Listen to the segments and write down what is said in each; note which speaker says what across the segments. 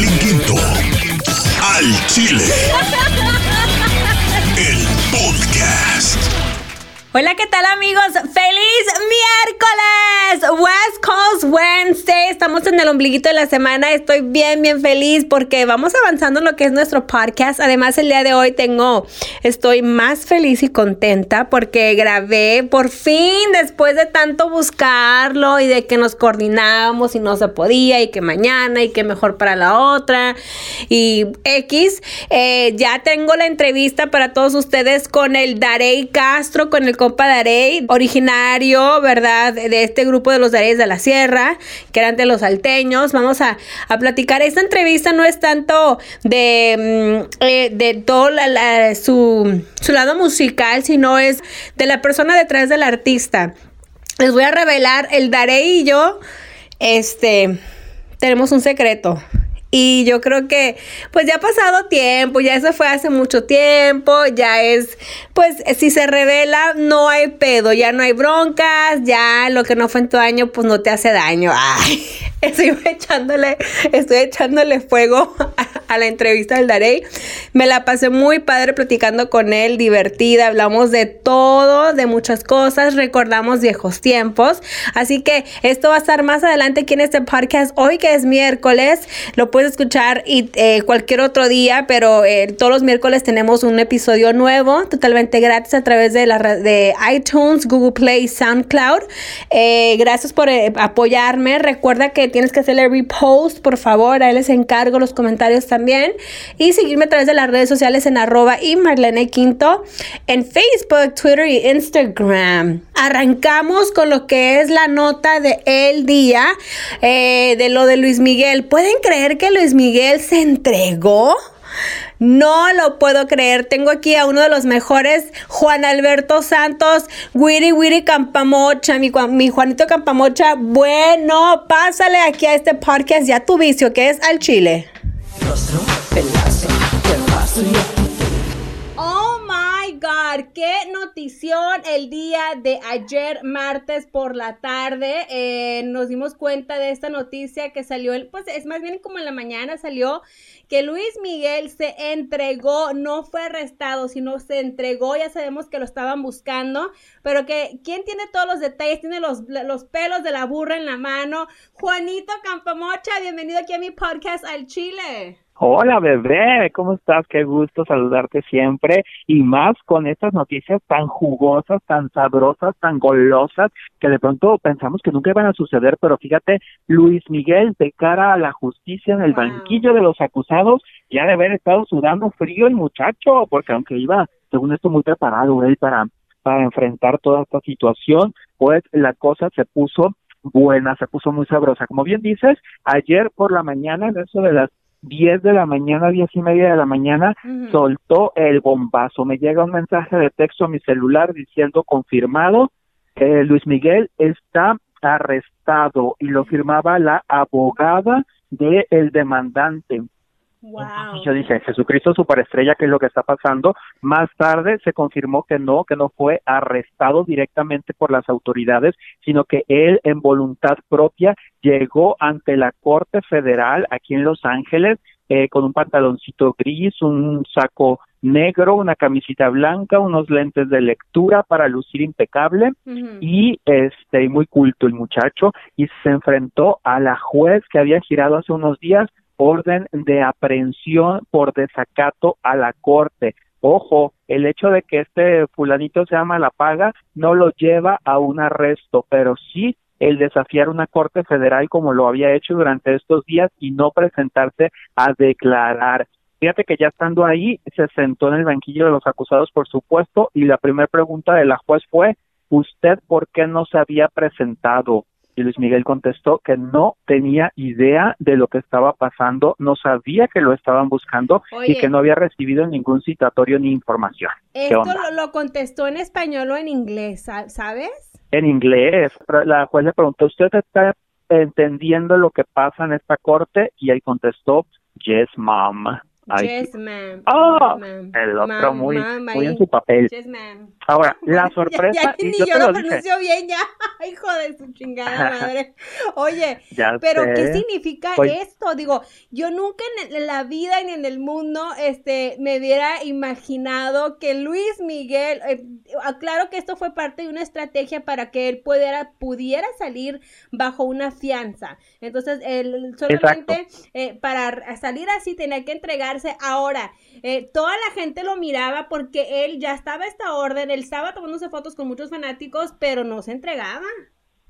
Speaker 1: Marlene Quinto. Al Chile. El podcast.
Speaker 2: Hola, ¿qué tal amigos? ¡Feliz miércoles! West Coast Wednesday. Estamos en el ombliguito de la semana. Estoy bien, bien feliz porque vamos avanzando en lo que es nuestro podcast. Además, el día de hoy tengo, estoy más feliz y contenta porque grabé por fin después de tanto buscarlo y de que nos coordinábamos y no se podía y que mañana y que mejor para la otra y X. Eh, ya tengo la entrevista para todos ustedes con el Darey Castro, con el compa Darey, originario, ¿verdad? De este grupo de los Dareys de la Sierra, que eran de los alteños. Vamos a, platicar. Esta entrevista no es tanto de, mm, eh, de todo su, su lado musical, sino es de la persona detrás del artista. Les voy a revelar, el Darey y yo, este, tenemos un secreto. Y yo creo que pues ya ha pasado tiempo, ya eso fue hace mucho tiempo, ya es, pues si se revela no hay pedo, ya no hay broncas, ya lo que no fue en tu año pues no te hace daño. Ay, estoy echándole, estoy echándole fuego a, la entrevista del Darey. Me la pasé muy padre platicando con él, divertida, hablamos de todo, de muchas cosas, recordamos viejos tiempos. Así que esto va a estar más adelante aquí en este podcast hoy que es miércoles. Lo puedes escuchar y, eh, cualquier otro día, pero eh, todos los miércoles tenemos un episodio nuevo, totalmente gratis a través de, la, de iTunes, Google Play, SoundCloud. Eh, gracias por apoyarme. Recuerda que tienes que hacerle repost, por favor. Ahí les encargo los comentarios también. Y seguirme a través de las redes sociales en arroba y Marlene Quinto en Facebook, Twitter y Instagram. Arrancamos con lo que es la nota de el día de lo de Luis Miguel. ¿Pueden creer que Luis Miguel se entregó? No lo puedo creer. Tengo aquí a uno de los mejores, Juan Alberto Santos, Wiri Wiri Campamocha, mi, mi Juanito Campamocha. Bueno, pásale aquí a este podcast ya tu vicio, que es al chile. God, qué notición el día de ayer, martes por la tarde. Eh, nos dimos cuenta de esta noticia que salió, pues es más bien como en la mañana salió que Luis Miguel se entregó, no fue arrestado, sino se entregó, ya sabemos que lo estaban buscando, pero que quién tiene todos los detalles, tiene los, los pelos de la burra en la mano. Juanito Campamocha, bienvenido aquí a mi podcast al Chile.
Speaker 3: Hola bebé, ¿cómo estás? Qué gusto saludarte siempre y más con estas noticias tan jugosas, tan sabrosas, tan golosas que de pronto pensamos que nunca iban a suceder, pero fíjate, Luis Miguel de cara a la justicia en el banquillo de los acusados ya de haber estado sudando frío el muchacho, porque aunque iba, según esto, muy preparado él para, para enfrentar toda esta situación, pues la cosa se puso buena, se puso muy sabrosa. Como bien dices, ayer por la mañana, en eso de las 10 de la mañana, diez y media de la mañana, soltó el bombazo. Me llega un mensaje de texto a mi celular diciendo confirmado, que Luis Miguel está arrestado y lo firmaba la abogada del el demandante. Y yo dije, Jesucristo superestrella, ¿qué es lo que está pasando? Más tarde se confirmó que no, que no fue arrestado directamente por las autoridades, sino que él en voluntad propia llegó ante la Corte Federal aquí en Los Ángeles eh, con un pantaloncito gris, un saco negro, una camisita blanca, unos lentes de lectura para lucir impecable y este muy culto el muchacho y se enfrentó a la juez que había girado hace unos días orden de aprehensión por desacato a la corte. Ojo, el hecho de que este fulanito se llama la paga no lo lleva a un arresto, pero sí el desafiar una corte federal como lo había hecho durante estos días y no presentarse a declarar. Fíjate que ya estando ahí, se sentó en el banquillo de los acusados, por supuesto, y la primera pregunta de la juez fue, ¿usted por qué no se había presentado? Y Luis Miguel contestó que no tenía idea de lo que estaba pasando, no sabía que lo estaban buscando y que no había recibido ningún citatorio ni información.
Speaker 2: ¿Esto lo, contestó en español o en inglés, sabes?
Speaker 3: En inglés. La juez le preguntó, ¿usted está entendiendo lo que pasa en esta corte? Y él contestó, yes, mom. Ay,
Speaker 2: Yes, ma'am.
Speaker 3: ¡Ah! El otro muy, muy en su papel.
Speaker 2: Yes.
Speaker 3: Ahora, la
Speaker 2: Ya-
Speaker 3: sorpresa,
Speaker 2: ya,
Speaker 3: y
Speaker 2: ni
Speaker 3: yo
Speaker 2: yo
Speaker 3: te
Speaker 2: lo
Speaker 3: dije,
Speaker 2: pronuncio bien ya. Hijo de su chingada madre. Oye,
Speaker 3: ya
Speaker 2: pero ¿qué significa
Speaker 3: Pues-
Speaker 2: esto? Digo, yo nunca en, la vida ni en el mundo este, me hubiera imaginado que Luis Miguel, eh, aclaro que esto fue parte de una estrategia para que él pudiera, pudiera salir bajo una fianza. Entonces, él solamente eh, para salir así tenía que Ahora, eh, toda la gente lo miraba porque él ya estaba a esta orden, él estaba tomándose fotos con muchos fanáticos, pero no se entregaba.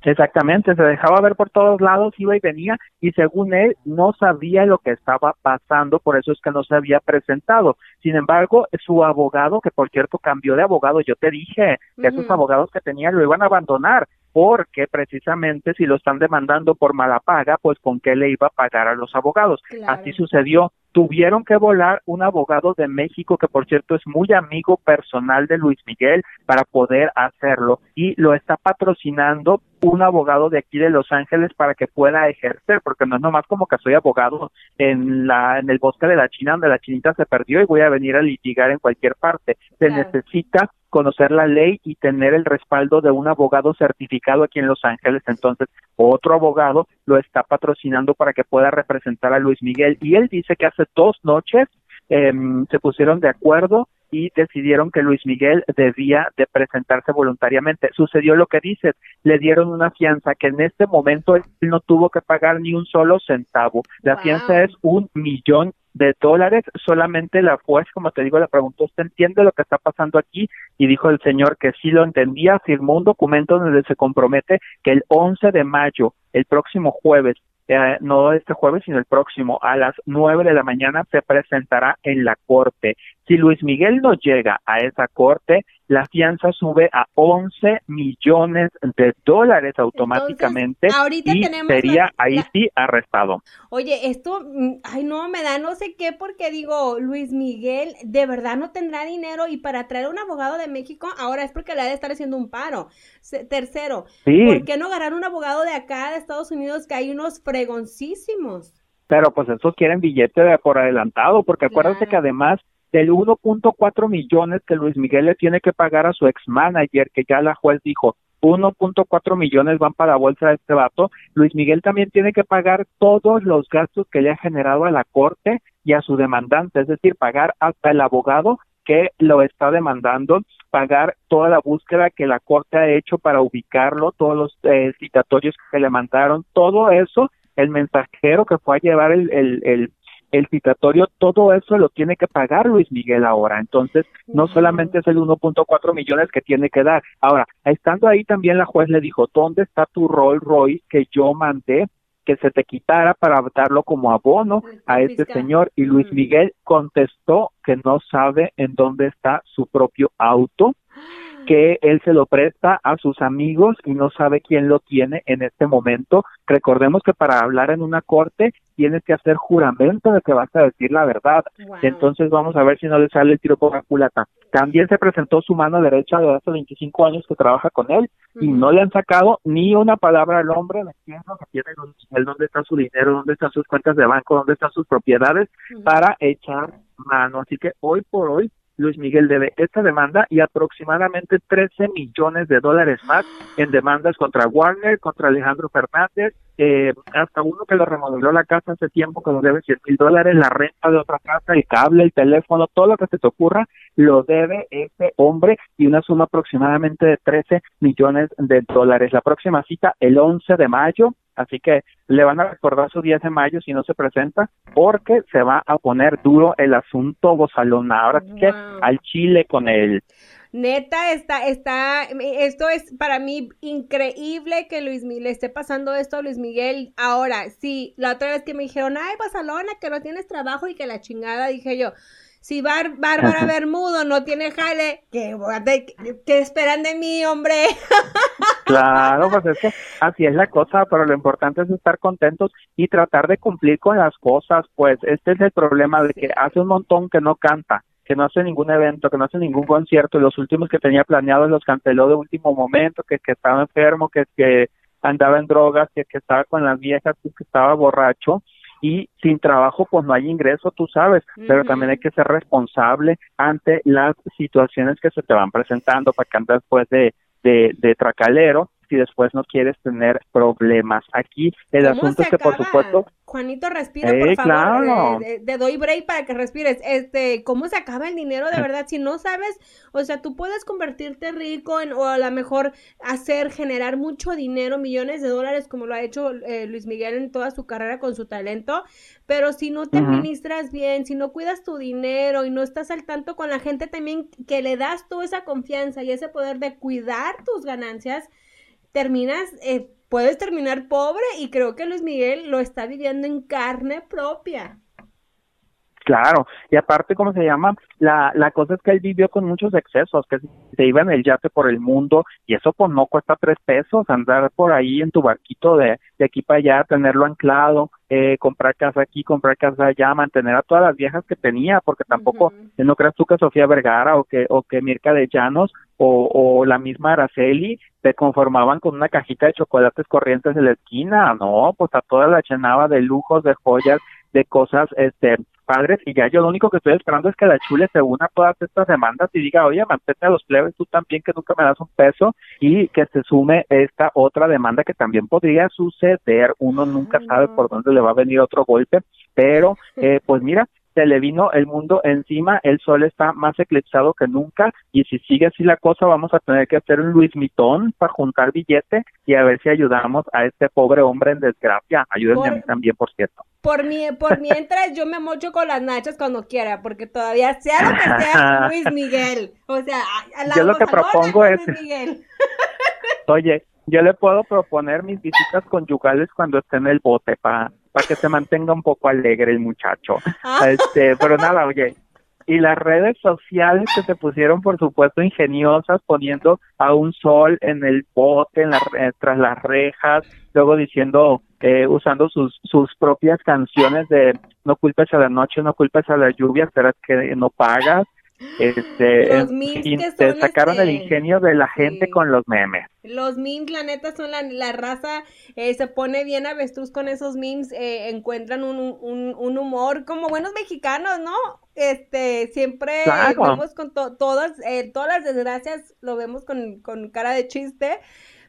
Speaker 3: Exactamente, se dejaba ver por todos lados, iba y venía, y según él no sabía lo que estaba pasando, por eso es que no se había presentado. Sin embargo, su abogado, que por cierto cambió de abogado, yo te dije que esos
Speaker 2: Ujú.
Speaker 3: abogados que tenía lo iban a abandonar, porque precisamente si lo están demandando por mala paga, pues con qué le iba a pagar a los abogados.
Speaker 2: Claro.
Speaker 3: Así sucedió. Tuvieron que volar un abogado de México que por cierto es muy amigo personal de Luis Miguel para poder hacerlo y lo está patrocinando un abogado de aquí de Los Ángeles para que pueda ejercer, porque no es nomás como que soy abogado en la en el bosque de la China donde la chinita se perdió y voy a venir a litigar en cualquier parte. Se
Speaker 2: Claro.
Speaker 3: necesita conocer la ley y tener el respaldo de un abogado certificado aquí en Los Ángeles. Entonces, otro abogado lo está patrocinando para que pueda representar a Luis Miguel. Y él dice que hace dos noches em, se pusieron de acuerdo y decidieron que Luis Miguel debía de presentarse voluntariamente. Sucedió lo que dices, le dieron una fianza que en este momento él no tuvo que pagar ni un solo centavo. La
Speaker 2: Wow.
Speaker 3: fianza es un millón de dólares, solamente la juez, como te digo, le preguntó, ¿usted entiende lo que está pasando aquí? Y dijo el señor que sí lo entendía, firmó un documento donde se compromete que el 11 de mayo, el próximo jueves, eh, no este jueves, sino el próximo, a las 9 de la mañana se presentará en la corte. Si Luis Miguel no llega a esa corte, la fianza sube a 11 millones de dólares automáticamente
Speaker 2: Entonces, ahorita
Speaker 3: y
Speaker 2: tenemos
Speaker 3: sería
Speaker 2: la-
Speaker 3: ahí
Speaker 2: la-
Speaker 3: sí arrestado.
Speaker 2: Oye, esto, mm, ay no, me da no sé qué porque digo, Luis Miguel de verdad no tendrá dinero y para traer un abogado de México ahora es porque le ha de estar haciendo un paro. Se- tercero,
Speaker 3: Sí.
Speaker 2: ¿por qué no agarrar un abogado de acá, de Estados Unidos, que hay unos fregoncísimos?
Speaker 3: Pero pues estos quieren billete de por adelantado, porque acuérdate
Speaker 2: Claro.
Speaker 3: que además del 1.4 millones que Luis Miguel le tiene que pagar a su ex manager, que ya la juez dijo, 1.4 millones van para la bolsa de este vato, Luis Miguel también tiene que pagar todos los gastos que le ha generado a la corte y a su demandante, es decir, pagar hasta el abogado que lo está demandando, pagar toda la búsqueda que la corte ha hecho para ubicarlo, todos los eh, citatorios que le mandaron, todo eso, el mensajero que fue a llevar el, el, el, el citatorio, todo eso lo tiene que pagar Luis Miguel ahora. Entonces, no solamente es el 1.4 millones que tiene que dar. Ahora, estando ahí también la juez le dijo, ¿dónde está tu Rolls Royce que yo mandé que se te quitara para darlo como abono a este señor? Y Luis
Speaker 2: Ujú.
Speaker 3: Miguel contestó que no sabe en dónde está su propio auto que él se lo presta a sus amigos y no sabe quién lo tiene en este momento. Recordemos que para hablar en una corte tienes que hacer juramento de que vas a decir la verdad.
Speaker 2: Wow.
Speaker 3: Entonces vamos a ver si no le sale el tiro por la culata. También se presentó su mano derecha de hace 25 años que trabaja con él y no le han sacado ni una palabra al hombre es lo que tiene Miguel, dónde está su dinero, dónde están sus cuentas de banco, dónde están sus propiedades para echar mano. Así que hoy por hoy Luis Miguel debe esta demanda y aproximadamente 13 millones de dólares más en demandas contra Warner, contra Alejandro Fernández, eh, hasta uno que le remodeló la casa hace tiempo que lo debe 100 mil dólares, la renta de otra casa, el cable, el teléfono, todo lo que se te ocurra, lo debe este hombre y una suma aproximadamente de 13 millones de dólares. La próxima cita el 11 de mayo, así que le van a recordar su 10 de mayo si no se presenta, porque se va a poner duro el asunto Bozalón. Ahora sí que al Chile con él.
Speaker 2: Neta, está, está, esto es para mí increíble que Luis Miguel le esté pasando esto a Luis Miguel. Ahora, sí, la otra vez que me dijeron, ay, Basalona, que no tienes trabajo y que la chingada, dije yo, si Bar Bárbara Bermudo no tiene jale, ¿qué, ¿qué esperan de mí, hombre?
Speaker 3: Claro, pues es que así es la cosa, pero lo importante es estar contentos y tratar de cumplir con las cosas, pues este es el problema de que hace un montón que no canta, que no hace ningún evento, que no hace ningún concierto, y los últimos que tenía planeados los canceló de último momento, que, que estaba enfermo, que, que andaba en drogas, que, que estaba con las viejas, que, que estaba borracho, y sin trabajo pues no hay ingreso, tú sabes, pero también hay que ser responsable ante las situaciones que se te van presentando para que andes después de, de, de tracalero si después no quieres tener problemas. Aquí el asunto es que, por supuesto...
Speaker 2: Juanito, respira, por favor. Te doy break para que respires. Este, ¿cómo se acaba el dinero de verdad? Si no sabes, o sea, tú puedes convertirte rico en, o a lo mejor hacer, generar mucho dinero, millones de dólares, como lo ha hecho eh, Luis Miguel en toda su carrera con su talento, pero si no te administras bien, si no cuidas tu dinero y no estás al tanto con la gente también que le das toda esa confianza y ese poder de cuidar tus ganancias, terminas, eh, puedes terminar pobre y creo que Luis Miguel lo está viviendo en carne propia.
Speaker 3: Claro, y aparte, ¿cómo se llama? La, la cosa es que él vivió con muchos excesos, que se iba en el yate por el mundo y eso pues no cuesta tres pesos, andar por ahí en tu barquito de, de aquí para allá, tenerlo anclado, eh, comprar casa aquí, comprar casa allá, mantener a todas las viejas que tenía, porque tampoco, no creas tú que Sofía Vergara o que, o que Mirka de Llanos o, o la misma Araceli se conformaban con una cajita de chocolates corrientes en la esquina, no, pues a todas la llenaba de lujos, de joyas, de cosas, este, padres, y ya yo lo único que estoy esperando es que la chule se una a todas estas demandas y diga, oye, mantente a los plebes tú también, que nunca me das un peso, y que se sume esta otra demanda que también podría suceder, uno nunca sabe por dónde le va a venir otro golpe, pero, eh, pues mira, se le vino el mundo encima, el sol está más eclipsado que nunca y si sigue así la cosa vamos a tener que hacer un Luis Mitón para juntar billete y a ver si ayudamos a este pobre hombre en desgracia. Ayúdenme a mí también, por cierto.
Speaker 2: Por, mi, por mientras yo me mocho con las nachas cuando quiera, porque todavía sea lo que sea Luis Miguel. O sea, a la
Speaker 3: yo lo que propongo es... Oye, yo le puedo proponer mis visitas conyugales cuando esté en el bote para para que se mantenga un poco alegre el muchacho. Ah. Este, pero nada, oye, y las redes sociales que se pusieron, por supuesto, ingeniosas, poniendo a un sol en el bote, en la, eh, tras las rejas, luego diciendo, eh, usando sus, sus propias canciones de no culpes a la noche, no culpes a la lluvia, esperas que no pagas, este, los memes sacaron el este, ingenio de la gente con los memes.
Speaker 2: Los memes, la neta, son la, la raza, eh, se pone bien avestruz con esos memes, eh, encuentran un, un, un, humor como buenos mexicanos, ¿no? Este, siempre vemos con todas, eh, todas las desgracias, lo vemos con, con cara de chiste.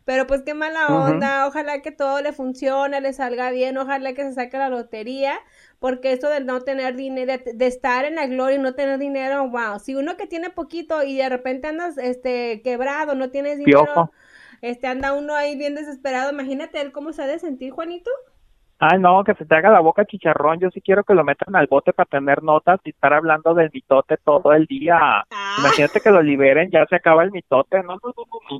Speaker 2: Pero pues qué mala onda, ojalá que todo le funcione, le salga bien, ojalá que se saque la lotería, porque eso de no tener dinero, de estar en la gloria y no tener dinero, wow, si uno que tiene poquito y de repente andas este quebrado, no tienes dinero, este anda uno ahí bien desesperado, imagínate él cómo se ha de sentir, Juanito.
Speaker 3: Ay, no, que se te haga la boca chicharrón. Yo sí quiero que lo metan al bote para tener notas y estar hablando del mitote todo el día. Ah. Imagínate que lo liberen, ya se acaba el mitote. No, no,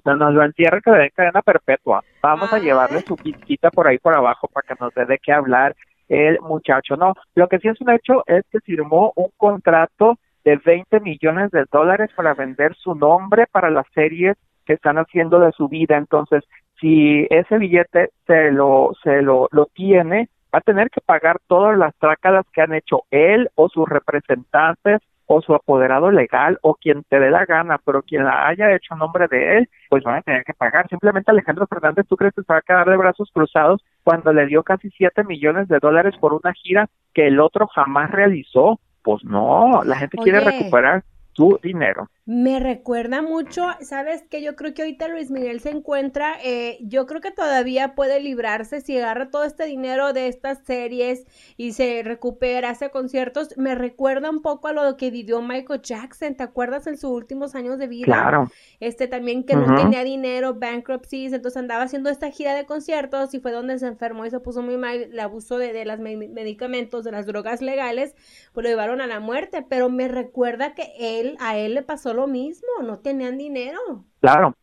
Speaker 3: no, nos lo encierre que le den cadena perpetua. Vamos a llevarle su visita por ahí por abajo para que nos dé de qué hablar el muchacho. No, lo que sí es un hecho es que firmó un contrato de 20 millones de dólares para vender su nombre para las series que están haciendo de su vida. Entonces, si ese billete se lo, se lo, lo tiene, va a tener que pagar todas las trácadas que han hecho él o sus representantes o su apoderado legal o quien te dé la gana, pero quien la haya hecho a nombre de él, pues van a tener que pagar. Simplemente Alejandro Fernández, ¿tú crees que se va a quedar de brazos cruzados cuando le dio casi 7 millones de dólares por una gira que el otro jamás realizó? Pues no, la gente quiere recuperar su dinero.
Speaker 2: Me recuerda mucho, sabes que yo creo que ahorita Luis Miguel se encuentra, eh, yo creo que todavía puede librarse si agarra todo este dinero de estas series y se recupera, hace conciertos. Me recuerda un poco a lo que vivió Michael Jackson, ¿te acuerdas en sus últimos años de vida?
Speaker 3: Claro.
Speaker 2: Este también que no tenía dinero, bankruptcies, entonces andaba haciendo esta gira de conciertos y fue donde se enfermó y se puso muy mal, el abuso de, de los medicamentos, de las drogas legales, pues lo llevaron a la muerte, pero me recuerda que él, a él le pasó lo mismo, no tenían dinero.
Speaker 3: Claro,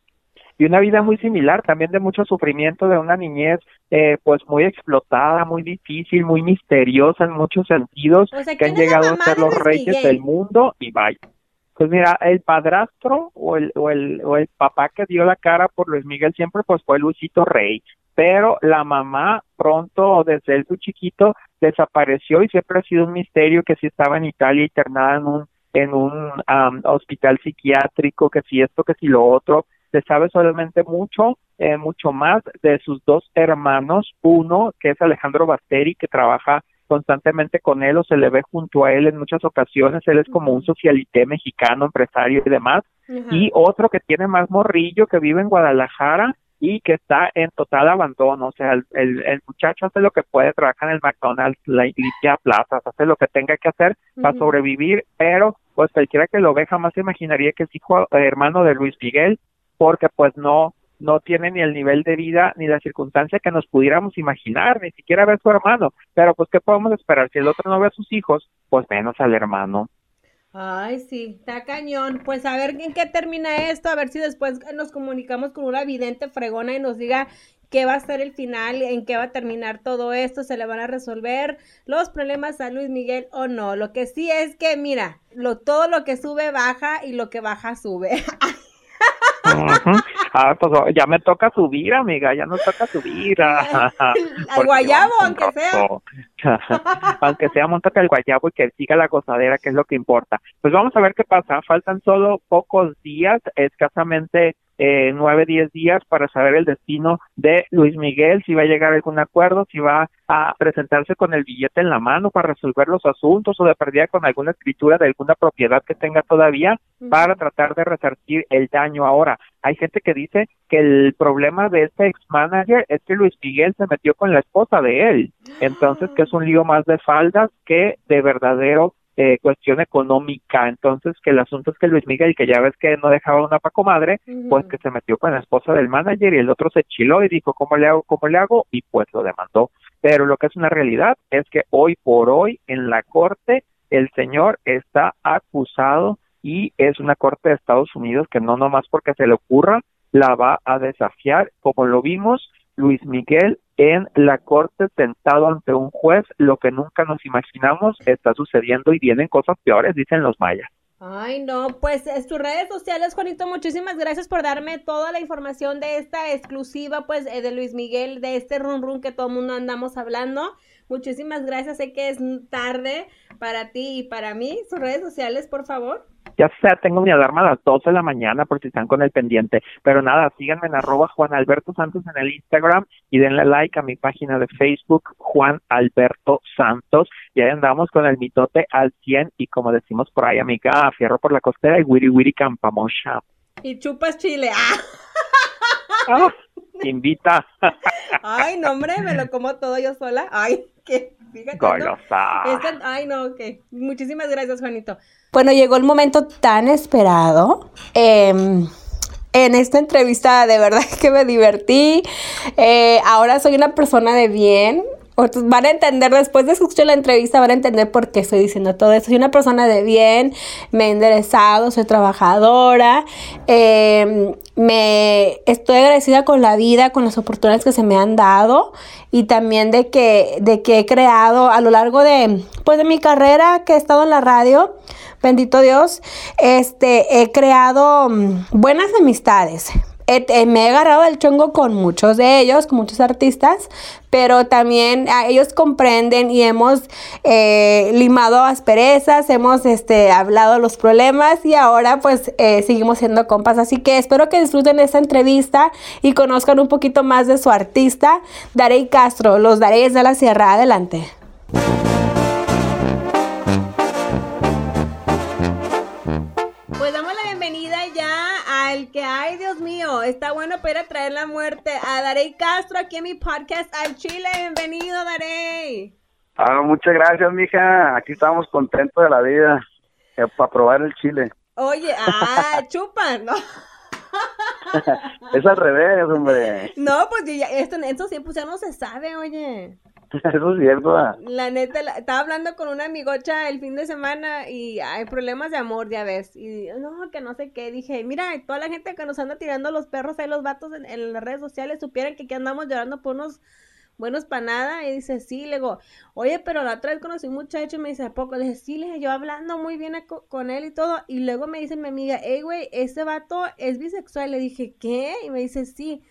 Speaker 3: y una vida muy similar, también de mucho sufrimiento, de una niñez eh, pues muy explotada, muy difícil, muy misteriosa en muchos sentidos, que han llegado a ser los reyes del mundo y vaya. Pues mira, el padrastro o el, o, el, o el papá que dio la cara por Luis Miguel siempre pues fue Luisito Rey, pero la mamá pronto, desde el su chiquito, desapareció y siempre ha sido un misterio que si estaba en Italia internada en un en un hospital psiquiátrico, que si esto, que si lo otro. Se sabe solamente mucho, eh, mucho más de sus dos hermanos. Uno, que es Alejandro Basteri, que trabaja constantemente con él o se le ve junto a él en muchas ocasiones. Él es como un socialité mexicano, empresario y demás. Y otro que tiene más morrillo, que vive en Guadalajara y que está en total abandono. O sea, el, el, muchacho hace lo que puede, trabaja en el McDonald's, limpia plazas, hace lo que tenga que hacer para sobrevivir, pero pues cualquiera que lo ve jamás se imaginaría que es hijo eh, hermano de Luis Miguel, porque pues no no tiene ni el nivel de vida ni la circunstancia que nos pudiéramos imaginar, ni siquiera ver su hermano. Pero pues, ¿qué podemos esperar? Si el otro no ve a sus hijos, pues menos al hermano.
Speaker 2: Ay, sí, está cañón. Pues a ver en qué termina esto, a ver si después nos comunicamos con una vidente fregona y nos diga qué va a ser el final, en qué va a terminar todo esto, se le van a resolver los problemas a Luis Miguel o no. Lo que sí es que, mira, lo, todo lo que sube baja y lo que baja sube.
Speaker 3: Ah, pues oh, ya me toca subir, amiga, ya nos toca subir.
Speaker 2: Al guayabo, aunque sea.
Speaker 3: aunque sea, montate al guayabo y que siga la gozadera, que es lo que importa. Pues vamos a ver qué pasa. Faltan solo pocos días, escasamente eh, nueve, diez días para saber el destino de Luis Miguel, si va a llegar a algún acuerdo, si va a presentarse con el billete en la mano para resolver los asuntos o de perdida con alguna escritura de alguna propiedad que tenga todavía para tratar de resarcir el daño ahora. Hay gente que dice que el problema de este ex manager es que Luis Miguel se metió con la esposa de él, entonces que es un lío más de faldas que de verdadero eh, cuestión económica. Entonces, que el asunto es que Luis Miguel, que ya ves que no dejaba una paco madre, pues que se metió con la esposa del manager y el otro se chiló y dijo, ¿cómo le hago? ¿Cómo le hago? Y pues lo demandó. Pero lo que es una realidad es que hoy por hoy en la corte el señor está acusado y es una corte de Estados Unidos que no nomás porque se le ocurra la va a desafiar, como lo vimos Luis Miguel en la corte sentado ante un juez, lo que nunca nos imaginamos está sucediendo y vienen cosas peores, dicen los mayas.
Speaker 2: Ay, no, pues en tus redes sociales, Juanito, muchísimas gracias por darme toda la información de esta exclusiva, pues, eh, de Luis Miguel, de este run run que todo el mundo andamos hablando. Muchísimas gracias, sé que es tarde para ti y para mí. Sus redes sociales, por favor.
Speaker 3: Ya sea, tengo mi alarma a las 12 de la mañana por si están con el pendiente. Pero nada, síganme en arroba Juan Alberto Santos en el Instagram y denle like a mi página de Facebook, Juan Alberto Santos. Y ahí andamos con el mitote al 100 y como decimos por ahí, amiga, fierro por la costera y wiri wiri campamocha.
Speaker 2: Y chupas chile. ¡Ah!
Speaker 3: ah invita.
Speaker 2: Ay, no, hombre, me lo como todo yo sola. Ay, qué. Fíjate, ay, no, ok. Muchísimas gracias, Juanito. Bueno, llegó el momento tan esperado. Em, en esta entrevista de verdad que me divertí. Eh, ahora soy una persona de bien van a entender, después de escuchar la entrevista, van a entender por qué estoy diciendo todo eso. Soy una persona de bien, me he enderezado, soy trabajadora, em, me estoy agradecida con la vida, con las oportunidades que se me han dado y también de que, de que he creado a lo largo de, pues, de mi carrera que he estado en la radio. Bendito Dios, este, he creado mm, buenas amistades, eh, me he agarrado el chongo con muchos de ellos, con muchos artistas, pero también ah, ellos comprenden y hemos eh, limado asperezas, hemos este, hablado los problemas y ahora pues eh, seguimos siendo compas. Así que espero que disfruten esta entrevista y conozcan un poquito más de su artista, Darey Castro. Los Dareyes de la Sierra. Adelante. El que, ay Dios mío, está bueno para traer la muerte a Darey Castro aquí en mi podcast al Chile. Bienvenido, Darey.
Speaker 4: Ah, muchas gracias, mija. Aquí estamos contentos de la vida eh, para probar el chile.
Speaker 2: Oye, ah, chupan, ¿no?
Speaker 4: es al revés, hombre.
Speaker 2: No, pues ya, esto, esto siempre ya no se sabe, oye.
Speaker 4: Ah.
Speaker 2: La neta, estaba hablando con una amigocha el fin de semana y hay problemas de amor, ya ves. Y no, que no sé qué. Dije, mira, toda la gente que nos anda tirando los perros ahí, los vatos en, las redes sociales, supieran que aquí andamos llorando por unos buenos para nada. Y dice, sí, le digo, oye, pero la otra vez conocí un muchacho y me dice, ¿a poco? Le dije, sí, le dije, yo hablando muy bien con él y todo. Y luego me dice mi amiga, hey, güey, ese vato es bisexual. Le dije, ¿qué? Y me dice, sí.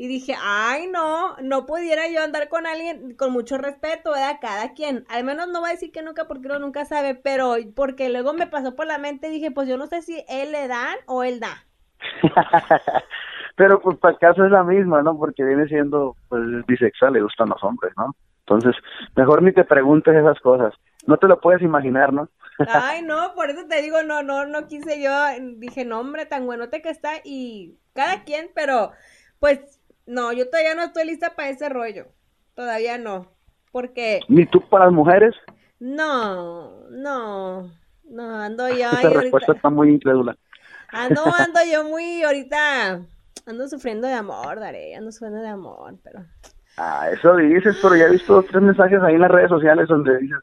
Speaker 2: Y dije, ay, no, no pudiera yo andar con alguien con mucho respeto, ¿verdad? Cada quien. Al menos no va a decir que nunca porque uno nunca sabe, pero porque luego me pasó por la mente, dije, pues yo no sé si él le dan o él da.
Speaker 4: pero pues para el caso es la misma, ¿no? Porque viene siendo, pues, bisexual, le gustan los hombres, ¿no? Entonces, mejor ni te preguntes esas cosas. No te lo puedes imaginar, ¿no?
Speaker 2: Ay, no, por eso te digo, no, no, no quise yo. Dije, no, hombre, tan buenote que está y cada quien, pero pues no, yo todavía no estoy lista para ese rollo. Todavía no. Porque.
Speaker 4: ¿Ni tú para las mujeres?
Speaker 2: No, no, no, ando yo.
Speaker 4: Esa respuesta está muy incrédula.
Speaker 2: Ando, ando yo muy ahorita. Ando sufriendo de amor, Daré, ando sufriendo de amor, pero.
Speaker 4: Ah, eso dices, pero ya he visto tres mensajes ahí en las redes sociales donde dices,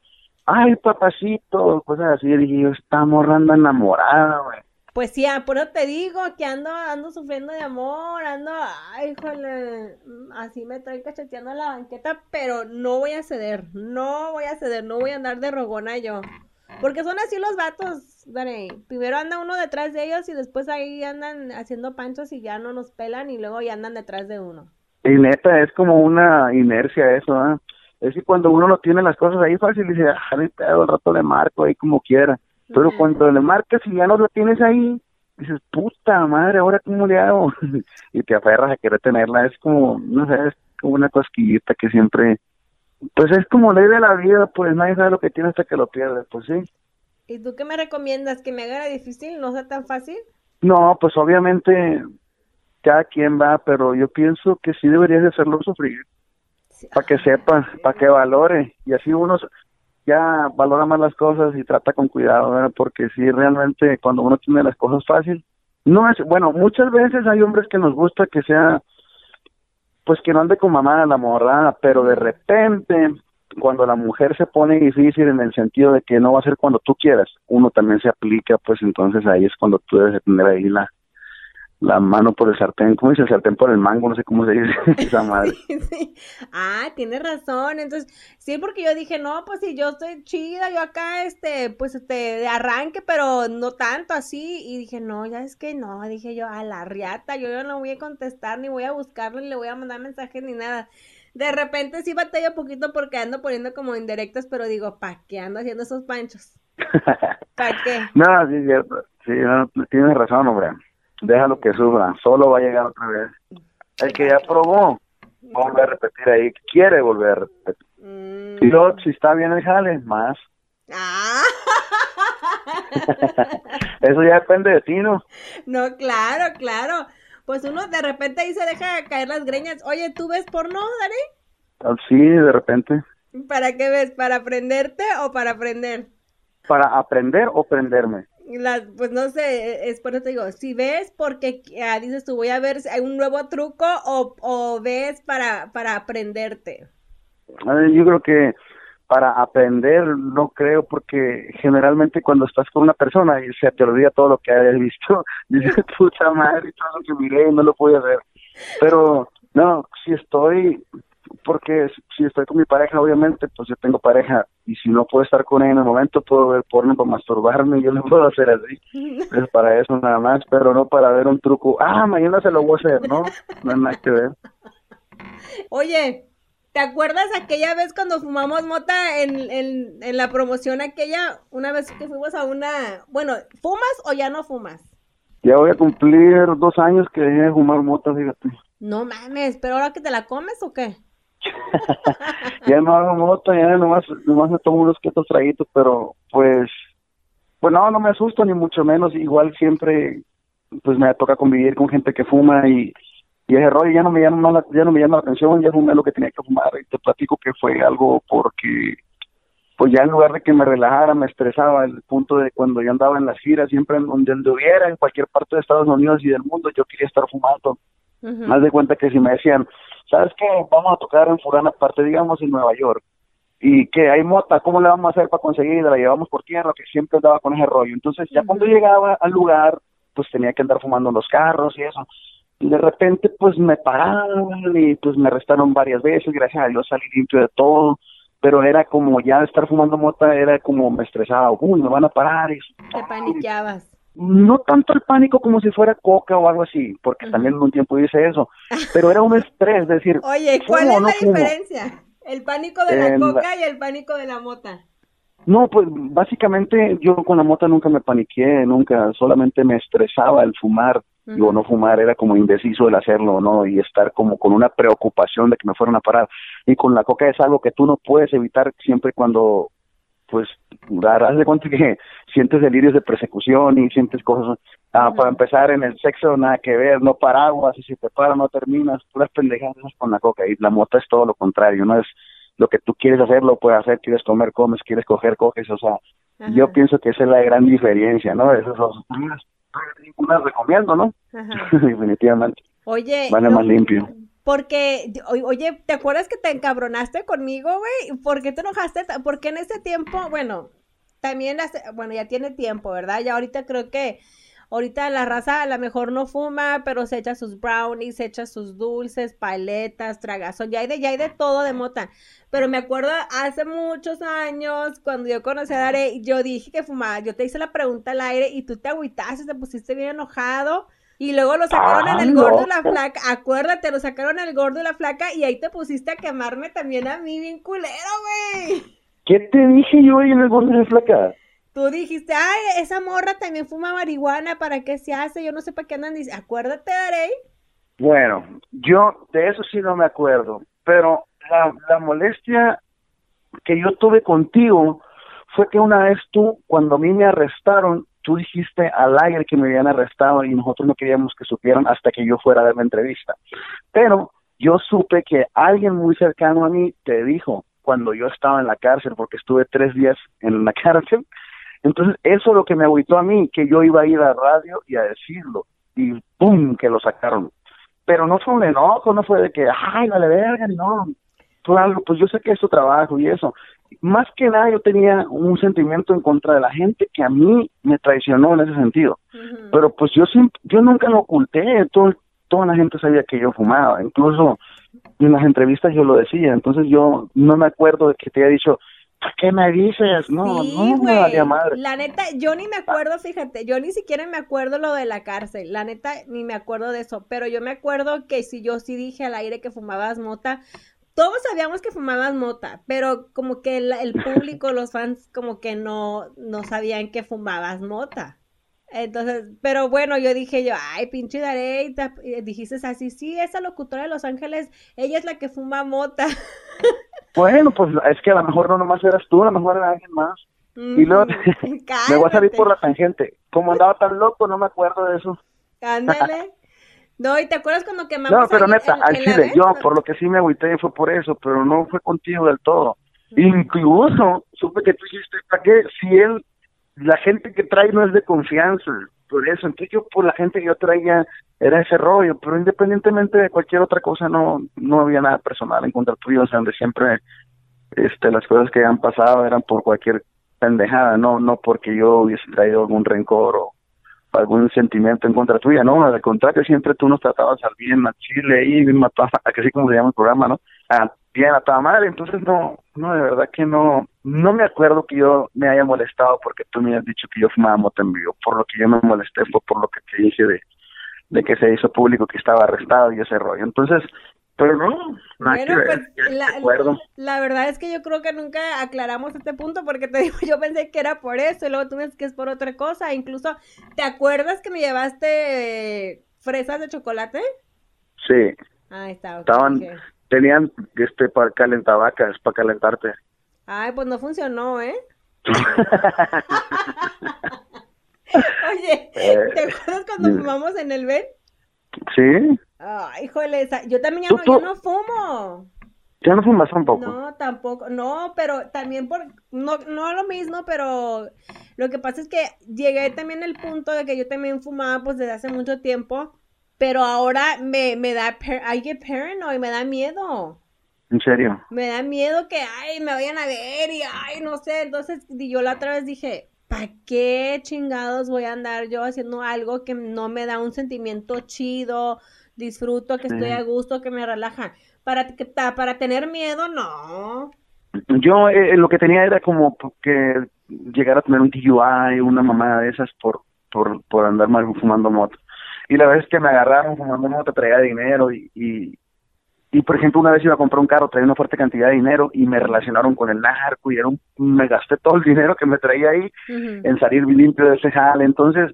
Speaker 4: ay, papacito, cosas así. Y dije, yo, está morrando enamorada, güey.
Speaker 2: Pues sí, ah, por eso te digo que ando, ando sufriendo de amor, ando, ay, híjole, mm, así me estoy cacheteando la banqueta, pero no voy a ceder, no voy a ceder, no voy a andar de rogona yo. Porque son así los vatos, Dale. Primero anda uno detrás de ellos y después ahí andan haciendo panchos y ya no nos pelan y luego ya andan detrás de uno.
Speaker 4: Y neta, es como una inercia eso, ¿ah? Es que cuando uno no tiene las cosas ahí fácil, dice, ah, pedo, al rato le marco ahí como quiera. Pero cuando le marcas y ya no lo tienes ahí, dices, puta madre, ¿ahora cómo le hago? y te aferras a querer tenerla. Es como, no sé, es como una cosquillita que siempre... Pues es como ley de la vida, pues nadie sabe lo que tiene hasta que lo pierde, pues sí.
Speaker 2: ¿Y tú qué me recomiendas? ¿Que me haga difícil? ¿No sea tan fácil?
Speaker 4: No, pues obviamente cada quien va, pero yo pienso que sí deberías de hacerlo sufrir. Para que sepa, para que valore. Y así uno ya valora más las cosas y trata con cuidado, porque si realmente cuando uno tiene las cosas fácil, no es, bueno, muchas veces hay hombres que nos gusta que sea, pues que no ande con mamá la morrada, pero de repente, cuando la mujer se pone difícil en el sentido de que no va a ser cuando tú quieras, uno también se aplica, pues entonces ahí es cuando tú debes tener ahí la, la mano por el sartén, ¿cómo dice el sartén por el mango? No sé cómo se dice esa madre.
Speaker 2: Ah, tiene razón. Entonces, sí, porque yo dije, no, pues si yo estoy chida, yo acá, este, pues este, de arranque, pero no tanto así. Y dije, no, ya es que no, dije yo, a la riata, yo, yo no voy a contestar, ni voy a buscarlo, ni le voy a mandar mensajes, ni nada. De repente sí batalla un poquito porque ando poniendo como indirectas, pero digo, ¿para qué ando haciendo esos panchos? ¿Para qué?
Speaker 4: No, sí, cierto. Sí, no, tienes razón, hombre déjalo que sufra, solo va a llegar otra vez. El que ya probó, vuelve a repetir ahí, quiere volver a repetir. Mm. Y luego, si está bien el jale, más. Ah. Eso ya depende de ti, ¿no?
Speaker 2: No, claro, claro. Pues uno de repente ahí se deja caer las greñas. Oye, ¿tú ves porno, Dani?
Speaker 4: Ah, sí, de repente.
Speaker 2: ¿Para qué ves? ¿Para aprenderte o para aprender?
Speaker 4: ¿Para aprender o prenderme?
Speaker 2: Pues no sé, es por eso te digo, si ves porque ah, dices tú voy a ver si hay un nuevo truco o, o ves para, para aprenderte.
Speaker 4: Yo creo que para aprender no creo porque generalmente cuando estás con una persona y se te olvida todo lo que hayas visto, dices puta madre, todo lo que miré no lo puedo ver. Pero no, si estoy porque si estoy con mi pareja, obviamente, pues yo tengo pareja y si no puedo estar con ella en el momento, puedo ver porno para masturbarme, yo lo puedo hacer así. Es para eso nada más, pero no para ver un truco. Ah, mañana se lo voy a hacer, ¿no? No hay nada que ver.
Speaker 2: Oye, ¿te acuerdas aquella vez cuando fumamos mota en, en, en la promoción aquella? Una vez que fuimos a una... Bueno, ¿fumas o ya no fumas?
Speaker 4: Ya voy a cumplir dos años que dejé de fumar mota, fíjate.
Speaker 2: No mames, ¿pero ahora que te la comes o qué?
Speaker 4: Ya no hago moto, ya nomás, nomás me tomo unos quietos traguitos, pero pues, pues no, no me asusto ni mucho menos, igual siempre pues me toca convivir con gente que fuma y, y ese rollo ya no me llama la, ya no me llama la atención, ya fumé lo que tenía que fumar. Y te platico que fue algo porque pues ya en lugar de que me relajara, me estresaba, el punto de cuando yo andaba en las giras, siempre en donde hubiera, en cualquier parte de Estados Unidos y del mundo, yo quería estar fumando. Más de cuenta que si me decían, ¿sabes qué? Vamos a tocar en Furana parte, digamos, en Nueva York. Y que hay mota, ¿cómo le vamos a hacer para conseguirla? La llevamos por tierra, que siempre andaba con ese rollo. Entonces, ya cuando llegaba al lugar, pues tenía que andar fumando en los carros y eso. Y de repente, pues me pararon y pues me arrestaron varias veces. Gracias a Dios salí limpio de todo. Pero era como ya estar fumando mota, era como me estresaba. Uy, me van a parar. Y...
Speaker 2: Te paniqueabas
Speaker 4: no tanto el pánico como si fuera coca o algo así, porque también en un tiempo hice eso, pero era un estrés, es decir,
Speaker 2: oye, ¿cuál es la diferencia? El pánico de la coca y el pánico de la mota.
Speaker 4: No, pues básicamente yo con la mota nunca me paniqué, nunca, solamente me estresaba el fumar Digo, no fumar era como indeciso el hacerlo o no y estar como con una preocupación de que me fueran a parar. Y con la coca es algo que tú no puedes evitar siempre cuando pues haz de cuenta que sientes delirios de persecución y sientes cosas ah, para empezar en el sexo nada que ver no paraguas y si te paras no terminas puras pendejadas con la coca y la mota es todo lo contrario no es lo que tú quieres hacer lo puedes hacer quieres comer comes quieres coger coges o sea yo pienso que esa es la gran diferencia no esas son las recomiendo no definitivamente.
Speaker 2: Oye
Speaker 4: vale más limpio
Speaker 2: porque, oye, ¿te acuerdas que te encabronaste conmigo, güey? ¿Por qué te enojaste? Porque en ese tiempo, bueno, también, bueno, ya tiene tiempo, ¿verdad? Ya ahorita creo que, ahorita la raza a lo mejor no fuma, pero se echa sus brownies, se echa sus dulces, paletas, tragazón, ya hay de, ya hay de todo de mota. Pero me acuerdo hace muchos años, cuando yo conocí a Dare, yo dije que fumaba, yo te hice la pregunta al aire y tú te agüitaste, te pusiste bien enojado. Y luego lo sacaron en el ah, gordo y la flaca. Acuérdate, lo sacaron en el gordo y la flaca y ahí te pusiste a quemarme también a mí, bien culero, güey.
Speaker 4: ¿Qué te dije yo ahí en el gordo y la flaca?
Speaker 2: Tú dijiste, ay, esa morra también fuma marihuana, ¿para qué se hace? Yo no sé para qué andan diciendo. Acuérdate, Arey.
Speaker 4: Bueno, yo de eso sí no me acuerdo, pero la, la molestia que yo tuve contigo fue que una vez tú, cuando a mí me arrestaron, tú dijiste al aire que me habían arrestado y nosotros no queríamos que supieran hasta que yo fuera a dar la entrevista. Pero yo supe que alguien muy cercano a mí te dijo cuando yo estaba en la cárcel, porque estuve tres días en la cárcel. Entonces, eso es lo que me agüitó a mí, que yo iba a ir a radio y a decirlo. Y ¡pum! que lo sacaron. Pero no fue un enojo, no fue de que, ay, vale verga, no. Fue algo, pues yo sé que es tu trabajo y eso más que nada yo tenía un sentimiento en contra de la gente que a mí me traicionó en ese sentido. Pero pues yo siempre, yo nunca lo oculté, todo, toda la gente sabía que yo fumaba, incluso en las entrevistas yo lo decía, entonces yo no me acuerdo de que te haya dicho, qué me dices? No, no me valía madre.
Speaker 2: La neta, yo ni me acuerdo, fíjate, yo ni siquiera me acuerdo lo de la cárcel, la neta, ni me acuerdo de eso, pero yo me acuerdo que si yo sí dije al aire que fumabas mota, todos sabíamos que fumabas mota, pero como que el, público, los fans, como que no, no sabían que fumabas mota. Entonces, pero bueno, yo dije yo, ay, pinche Darey, dijiste así, sí, esa locutora de Los Ángeles, ella es la que fuma mota.
Speaker 4: Bueno, pues es que a lo mejor no nomás eras tú, a lo mejor era alguien más. y luego me voy a salir por la tangente. Como andaba tan loco, no me acuerdo de eso.
Speaker 2: Ándale. No, ¿y te acuerdas cuando quemamos?
Speaker 4: No, pero neta, al chile, yo por lo que sí me agüité fue por eso, pero no fue contigo del todo. Incluso supe que tú dijiste, ¿para qué? Si él, la gente que trae no es de confianza, por eso, entonces yo por la gente que yo traía era ese rollo, pero independientemente de cualquier otra cosa no no había nada personal en contra tuyo, o sea, donde siempre este las cosas que han pasado eran por cualquier pendejada, no no porque yo hubiese traído algún rencor o algún sentimiento en contra tuya, no, al contrario, siempre tú nos tratabas al bien, a Chile y bien mataba, así como se llama el programa, ¿no? A bien a toda madre, entonces no, no, de verdad que no, no me acuerdo que yo me haya molestado porque tú me has dicho que yo fumaba moto en vivo, por lo que yo me molesté fue por lo que te dije de, de que se hizo público que estaba arrestado y ese rollo, entonces pero no, bueno, pues
Speaker 2: la, la, verdad es que yo creo que nunca aclaramos este punto porque te digo, yo pensé que era por eso y luego tú me dices que es por otra cosa. Incluso, ¿te acuerdas que me llevaste fresas de chocolate?
Speaker 4: Sí.
Speaker 2: Ah, está.
Speaker 4: Estaban, tenían este para calentabacas, para calentarte.
Speaker 2: Ay, pues no funcionó, ¿eh? Oye, ¿te eh, acuerdas cuando fumamos en el bed?
Speaker 4: Sí.
Speaker 2: Ay, híjole, yo también ya no, no fumo.
Speaker 4: ¿Ya no fumas tampoco?
Speaker 2: No, tampoco. No, pero también por. No, no lo mismo, pero lo que pasa es que llegué también al punto de que yo también fumaba pues desde hace mucho tiempo. Pero ahora me, me da. I get paranoid, me da miedo.
Speaker 4: ¿En serio?
Speaker 2: Me da miedo que, ay, me vayan a ver y, ay, no sé. Entonces, yo la otra vez dije, ¿para qué chingados voy a andar yo haciendo algo que no me da un sentimiento chido? Disfruto, que estoy a gusto, que me relaja. Para, para tener miedo, no.
Speaker 4: Yo eh, lo que tenía era como que llegar a tener un DUI, una mamá de esas por, por, por andar mal fumando moto. Y la vez que me agarraron fumando moto traía dinero y, y, y, por ejemplo una vez iba a comprar un carro, traía una fuerte cantidad de dinero y me relacionaron con el narco y era un, me gasté todo el dinero que me traía ahí en salir limpio de ese jale. Entonces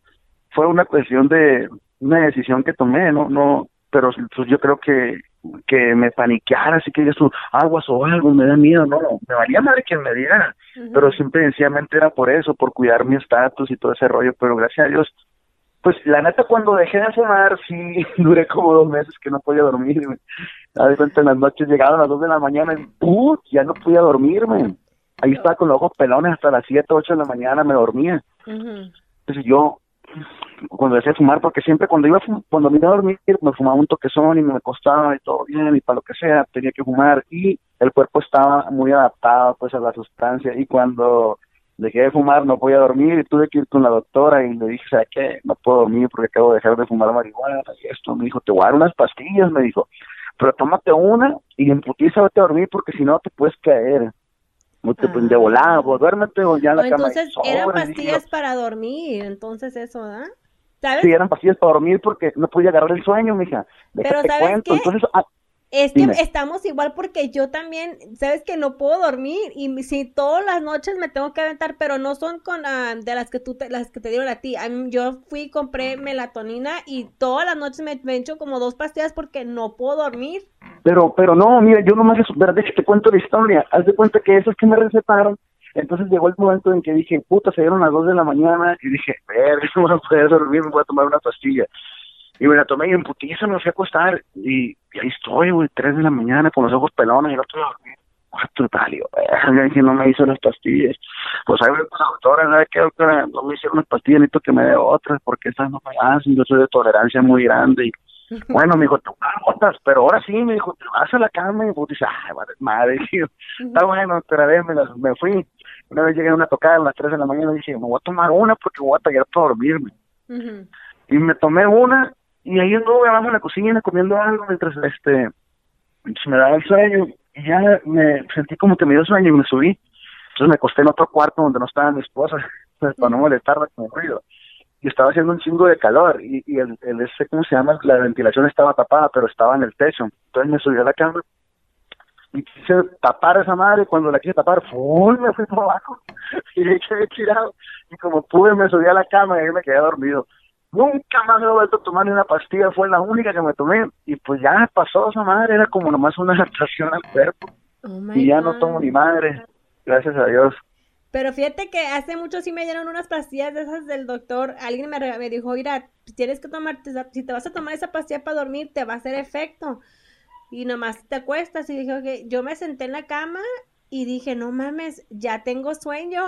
Speaker 4: fue una cuestión de, una decisión que tomé, no, no, pero pues yo creo que que me paniqueara, así que eso, aguas o algo, me da miedo, no, no, me valía madre quien me diera, pero simple y sencillamente era por eso, por cuidar mi estatus y todo ese rollo, pero gracias a Dios, pues la neta cuando dejé de fumar, sí, duré como dos meses que no podía dormir, a de en las noches llegaban a las dos de la mañana y ya no podía dormirme, ahí estaba con los ojos pelones hasta las siete, ocho de la mañana me dormía, entonces yo cuando dejé de fumar, porque siempre cuando iba a cuando me a dormir, me fumaba un toquezón y me costaba y todo bien y para lo que sea, tenía que fumar y el cuerpo estaba muy adaptado pues a la sustancia y cuando dejé de fumar no podía dormir y tuve que ir con la doctora y le dije, ¿sabes qué? No puedo dormir porque acabo de dejar de fumar marihuana y esto. Me dijo, te voy a dar unas pastillas, me dijo, pero tómate una y en putiza vete a dormir porque si no te puedes caer. No te pues, de volada, pues, duérmete o ya la cama.
Speaker 2: Entonces eran pastillas para dormir, entonces eso, ¿da?
Speaker 4: Sí, eran pastillas para dormir porque no podía agarrar el sueño, mija.
Speaker 2: Pero ¿sabes qué? Entonces, ah, es que estamos igual porque yo también, sabes que no puedo dormir y si todas las noches me tengo que aventar, pero no son con uh, de las que tú te, las que te dieron a ti. yo fui compré melatonina y todas las noches me, me echo como dos pastillas porque no puedo dormir.
Speaker 4: Pero, pero no, mira, yo nomás, verdad que te cuento la historia. Haz de cuenta que esas que me recetaron entonces llegó el momento en que dije, puta, se dieron las dos de la mañana y dije, ver, no voy a poder dormir, me voy a tomar una pastilla. Y me la tomé y en putiza me fui a acostar y, ahí estoy, güey, tres de la mañana con los ojos pelones y no estoy dormido. Cuatro tal, yo, ya dije, no me hizo las pastillas. Pues ahí voy con la doctora, ¿sabes qué, doctora? No me hicieron las pastillas, necesito que me dé otras porque estas no me hacen, yo soy de tolerancia muy grande y bueno, me dijo, te botas, pero ahora sí, me dijo, te vas a la cama. Y pues dice, ay, madre, tío, está bueno, pero me, me fui. Una vez llegué a una tocada a las 3 de la mañana y dije, me voy a tomar una porque voy a tallar para dormirme. Y me tomé una y ahí anduve abajo en la cocina comiendo algo mientras este se me daba el sueño y ya me sentí como que me dio sueño y me subí. Entonces me acosté en otro cuarto donde no estaba mi esposa para no molestarla con el ruido y estaba haciendo un chingo de calor y, y el, el ese, ¿cómo se llama? La ventilación estaba tapada, pero estaba en el techo. Entonces me subí a la cama y quise tapar esa madre. Cuando la quise tapar, ¡fum! me fui por abajo y quedé tirado. Y como pude, me subí a la cama y ahí me quedé dormido. Nunca más me he vuelto a tomar ni una pastilla, fue la única que me tomé. Y pues ya pasó esa madre, era como nomás una adaptación al cuerpo. Oh y ya no tomo ni madre, gracias a Dios.
Speaker 2: Pero fíjate que hace mucho sí me dieron unas pastillas de esas del doctor. Alguien me, me dijo, mira, tienes que tomarte, si te vas a tomar esa pastilla para dormir, te va a hacer efecto. Y nomás te acuestas y dije, ok, yo me senté en la cama y dije, no mames, ya tengo sueño.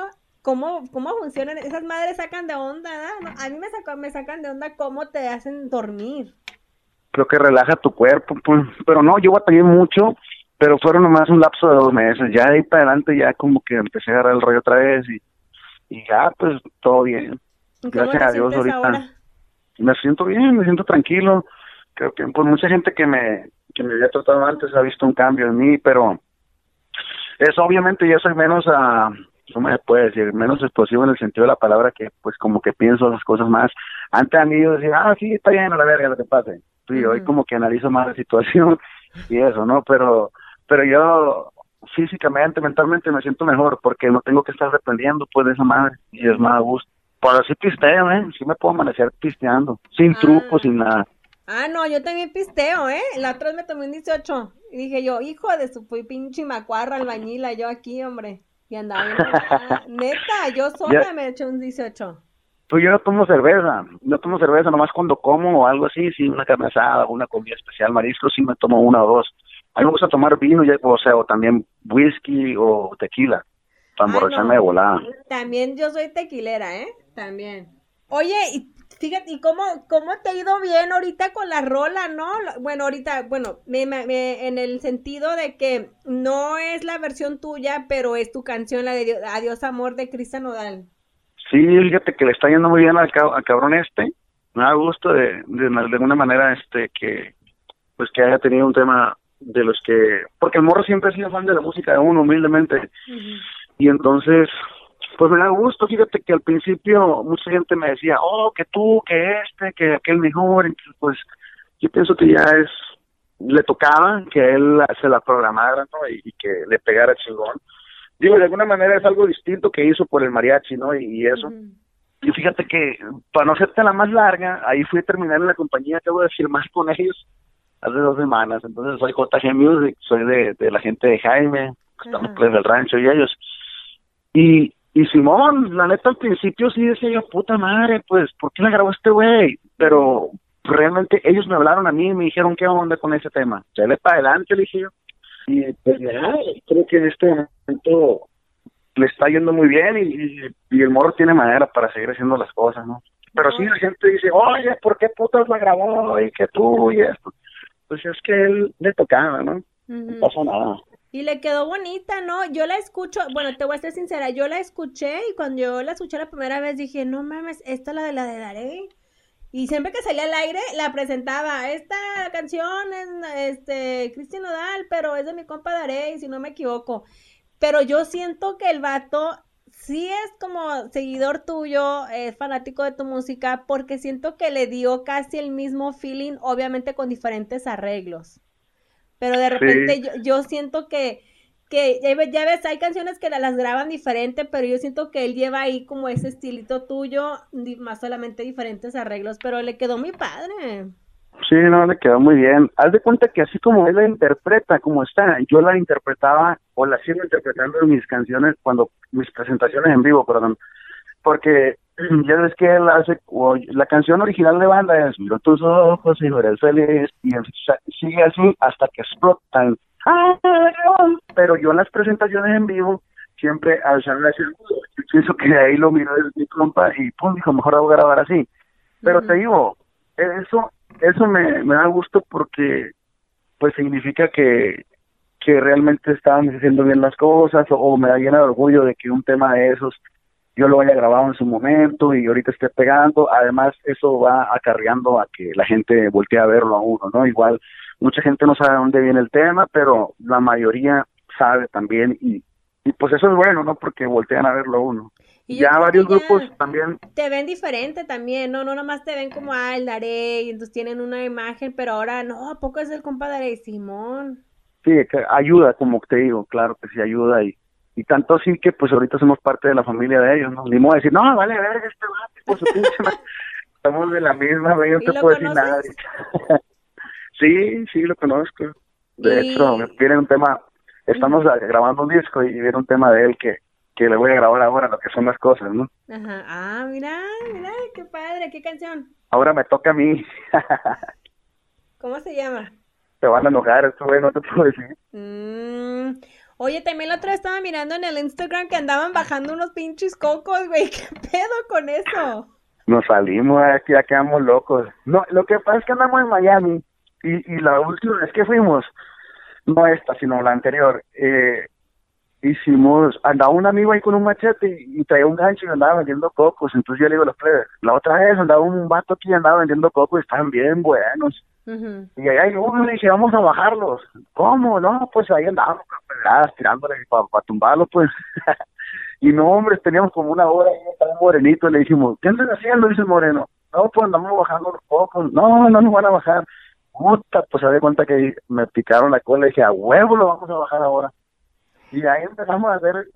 Speaker 2: ¿Cómo, cómo funcionan? Esas madres sacan de onda, ¿verdad? A mí me, sacan, me sacan de onda cómo te hacen dormir.
Speaker 4: Creo que relaja tu cuerpo, pues, pero no, yo batallé mucho pero fueron nomás un lapso de dos meses. Ya de ahí para adelante ya como que empecé a agarrar el rollo otra vez y, y ya pues todo bien. Gracias a Dios ahorita. Me siento bien, me siento tranquilo. Creo que por mucha gente que me que me había tratado antes ha visto un cambio en mí, pero es obviamente ya soy menos a ¿cómo se puede decir? Menos explosivo en el sentido de la palabra que pues como que pienso las cosas más. Antes a mí yo decía, ah, sí, está bien a la verga lo que pase. Y hoy como que analizo más la situación y eso, ¿no? Pero pero yo físicamente, mentalmente me siento mejor porque no tengo que estar dependiendo pues de esa madre y es más a gusto. Por así pisteo, ¿eh? Sí me puedo amanecer pisteando, sin ah. truco, sin nada.
Speaker 2: Ah, no, yo también pisteo, ¿eh? La otra vez me tomé un 18 y dije yo, hijo de su fui pinche macuarra albañila, yo aquí, hombre. Y andaba Neta, yo sola me eché un 18.
Speaker 4: Pues yo no tomo cerveza, no tomo cerveza, nomás cuando como o algo así, sí, una carne asada, una comida especial, marisco, sí me tomo una o dos. A mí me gusta tomar vino, ya, o sea, o también whisky o tequila, para emborracharme de volada.
Speaker 2: También yo soy tequilera, ¿eh? También. Oye, y fíjate, ¿y cómo, cómo te ha ido bien ahorita con la rola, no? Bueno, ahorita, bueno, me, me, en el sentido de que no es la versión tuya, pero es tu canción, la de Adiós Amor de Cristian Nodal.
Speaker 4: Sí, fíjate que le está yendo muy bien al, cabrón este. Me da gusto de, de, de alguna manera este que pues que haya tenido un tema de los que, porque el morro siempre ha sido fan de la música de uno, humildemente, y entonces, pues me da gusto, fíjate que al principio mucha gente me decía, oh, que tú, que este, que aquel mejor, entonces pues yo pienso que ya es, le tocaba que él se la programara, ¿no? Y, que le pegara chingón. Digo, de alguna manera es algo distinto que hizo por el mariachi, ¿no? Y, eso. y fíjate que, para no hacerte la más larga, ahí fui a terminar en la compañía, acabo de firmar con ellos hace dos semanas. Entonces soy JG Music, soy de, de la gente de Jaime, estamos pues del rancho y ellos. Y, y Simón, la neta al principio sí decía yo, puta madre, pues, ¿por qué la grabó este güey? Pero realmente ellos me hablaron a mí y me dijeron, ¿qué onda con ese tema? le para adelante, le dije yo. Y pues ya, creo que en este momento le está yendo muy bien y, y, el morro tiene manera para seguir haciendo las cosas, ¿no? Pero sí la gente dice, oye, ¿por qué putas la grabó? Y que tú y esto. Pues es que él le tocaba, ¿no? No pasa nada.
Speaker 2: Y le quedó bonita, ¿no? Yo la escucho, bueno, te voy a ser sincera, yo la escuché y cuando yo la escuché la primera vez dije, no mames, esta es la de la de Daré. Y siempre que salía al aire la presentaba. Esta canción es este Cristian Nodal, pero es de mi compa Daré, si no me equivoco. Pero yo siento que el vato sí es como seguidor tuyo, es fanático de tu música, porque siento que le dio casi el mismo feeling, obviamente con diferentes arreglos. Pero de repente yo, siento que, que ya, ves, hay canciones que las graban diferente, pero yo siento que él lleva ahí como ese estilito tuyo, más solamente diferentes arreglos, pero le quedó muy padre.
Speaker 4: Sí, no, le quedó muy bien. Haz de cuenta que así como él la interpreta, como está, yo la interpretaba o la sigo interpretando en mis canciones cuando mis presentaciones en vivo, perdón, porque ya ves que él hace, la canción original de banda es Miro tus ojos y eres feliz, y sigue así hasta que explotan. Pero yo en las presentaciones en vivo, siempre al salir así, pienso que ahí lo miro desde mi compa y pum, dijo, mejor hago grabar así. Pero te digo, eso eso me, me da gusto porque pues significa que que realmente estaban haciendo bien las cosas o, o me da llena de orgullo de que un tema de esos yo lo haya grabado en su momento y ahorita esté pegando. Además, eso va acarreando a que la gente voltee a verlo a uno, ¿no? Igual, mucha gente no sabe dónde viene el tema, pero la mayoría sabe también y, y pues eso es bueno, ¿no? Porque voltean a verlo a uno. Y ya varios grupos también.
Speaker 2: Te ven diferente también, ¿no? No nomás te ven como, ah, el Daré, y entonces tienen una imagen, pero ahora, no, ¿a poco es el compa Daré Simón?
Speaker 4: Sí, ayuda, como te digo, claro que sí ayuda y y tanto sí que pues ahorita somos parte de la familia de ellos, ¿no? Ni modo decir, no, vale, a ver, este va, por su pinche Estamos de la misma, no te puedo decir nada. sí, sí, lo conozco. De hecho, viene un tema, estamos grabando un disco y viene un tema de él que, que le voy a grabar ahora, lo que son las cosas, ¿no?
Speaker 2: Ajá, ah, mira, mira, qué padre, qué canción.
Speaker 4: Ahora me toca a mí.
Speaker 2: ¿Cómo se llama?
Speaker 4: Te van a enojar, esto, güey, no te puedo decir.
Speaker 2: Mmm... Oye, también la otra vez estaba mirando en el Instagram que andaban bajando unos pinches cocos, güey. ¿Qué pedo con eso?
Speaker 4: Nos salimos, aquí ya quedamos locos. No, lo que pasa es que andamos en Miami y, y la última vez que fuimos, no esta, sino la anterior, eh, hicimos, andaba un amigo ahí con un machete y, traía un gancho y andaba vendiendo cocos. Entonces yo le digo a los plebes, la otra vez andaba un vato aquí y andaba vendiendo cocos y estaban bien buenos. Y ahí luego le dije, vamos a bajarlos. ¿Cómo? No, pues ahí andábamos con pedradas tirándole para tumbarlo, pues. y no, hombre, teníamos como una hora y estaba morenito. Le dijimos, ¿qué andan haciendo? Dice Moreno. No, pues andamos bajando los cocos. No, no nos van a bajar. Puta, pues se da cuenta que me picaron la cola y dije, a huevo lo vamos a bajar ahora. Y ahí empezamos a hacer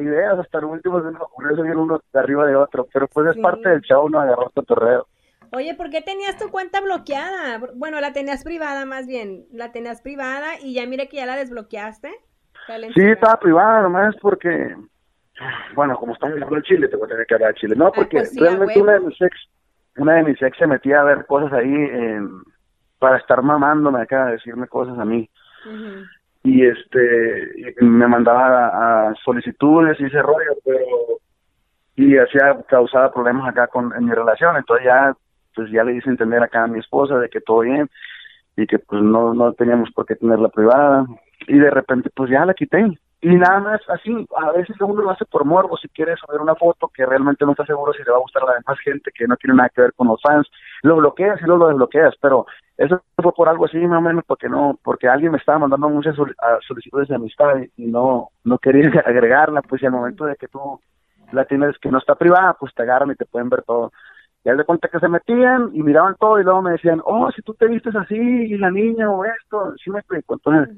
Speaker 4: ideas hasta el último se nos ocurrió subir uno de arriba de otro. Pero pues es parte del show, no agarró este torreo.
Speaker 2: Oye, ¿por qué tenías tu cuenta bloqueada? Bueno, la tenías privada más bien. La tenías privada y ya mire que ya la desbloqueaste.
Speaker 4: Sí, estaba privada nomás porque, bueno, como estamos hablando de Chile, te voy a tener que hablar de Chile. No, porque pues realmente una de mis ex, una de mis ex se metía a ver cosas ahí para estar mamándome acá, decirme cosas a mí. Y este, me mandaba a, solicitudes y ese rollo, pero y hacía causaba problemas acá con en mi relación entonces ya pues ya le hice entender acá a mi esposa de que todo bien y que pues no, no teníamos por qué tenerla privada y de repente pues ya la quité y nada más así, a veces uno lo hace por morbo, si quieres ver una foto que realmente no está seguro si le va a gustar a la demás gente, que no tiene nada que ver con los fans, lo bloqueas y luego lo desbloqueas, pero eso fue por algo así más o menos porque no, porque alguien me estaba mandando muchas solicitudes de amistad y no, no quería agregarla, pues al momento de que tú la tienes que no está privada, pues te agarran y te pueden ver todo. Y al de cuenta que se metían y miraban todo y luego me decían, oh, si tú te vistes así y la niña o esto, sí me explico. Entonces,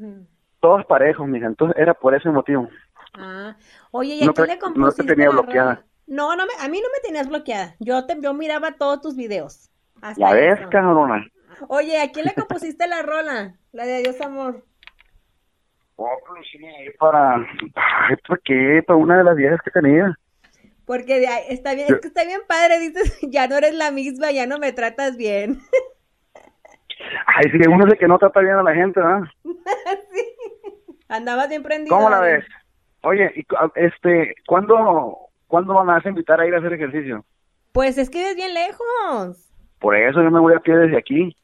Speaker 4: todos parejos, mija. Entonces era por ese motivo.
Speaker 2: Ah, oye, ¿y a quién le compusiste
Speaker 4: no te tenía bloqueada.
Speaker 2: No, no me, a mí no me tenías bloqueada. Yo te, yo miraba todos tus videos. Hasta
Speaker 4: Ya ves,
Speaker 2: eso.
Speaker 4: cabrona.
Speaker 2: Oye, ¿a quién le compusiste la rola? La de Adiós amor.
Speaker 4: Oh, pues sí, para... Ay, ¿por qué? Para una de las viejas que tenía.
Speaker 2: Porque de ahí- está bien, es que está bien padre, dices, ya no eres la misma, ya no me tratas bien.
Speaker 4: Ay, sí, uno es el que no trata bien a la gente, ¿verdad?
Speaker 2: Andabas bien prendido.
Speaker 4: ¿Cómo la ves? Oye, este, ¿cuándo, ¿cuándo van a invitar a ir a hacer ejercicio?
Speaker 2: Pues es que vives bien lejos.
Speaker 4: Por eso yo me voy a pie desde aquí.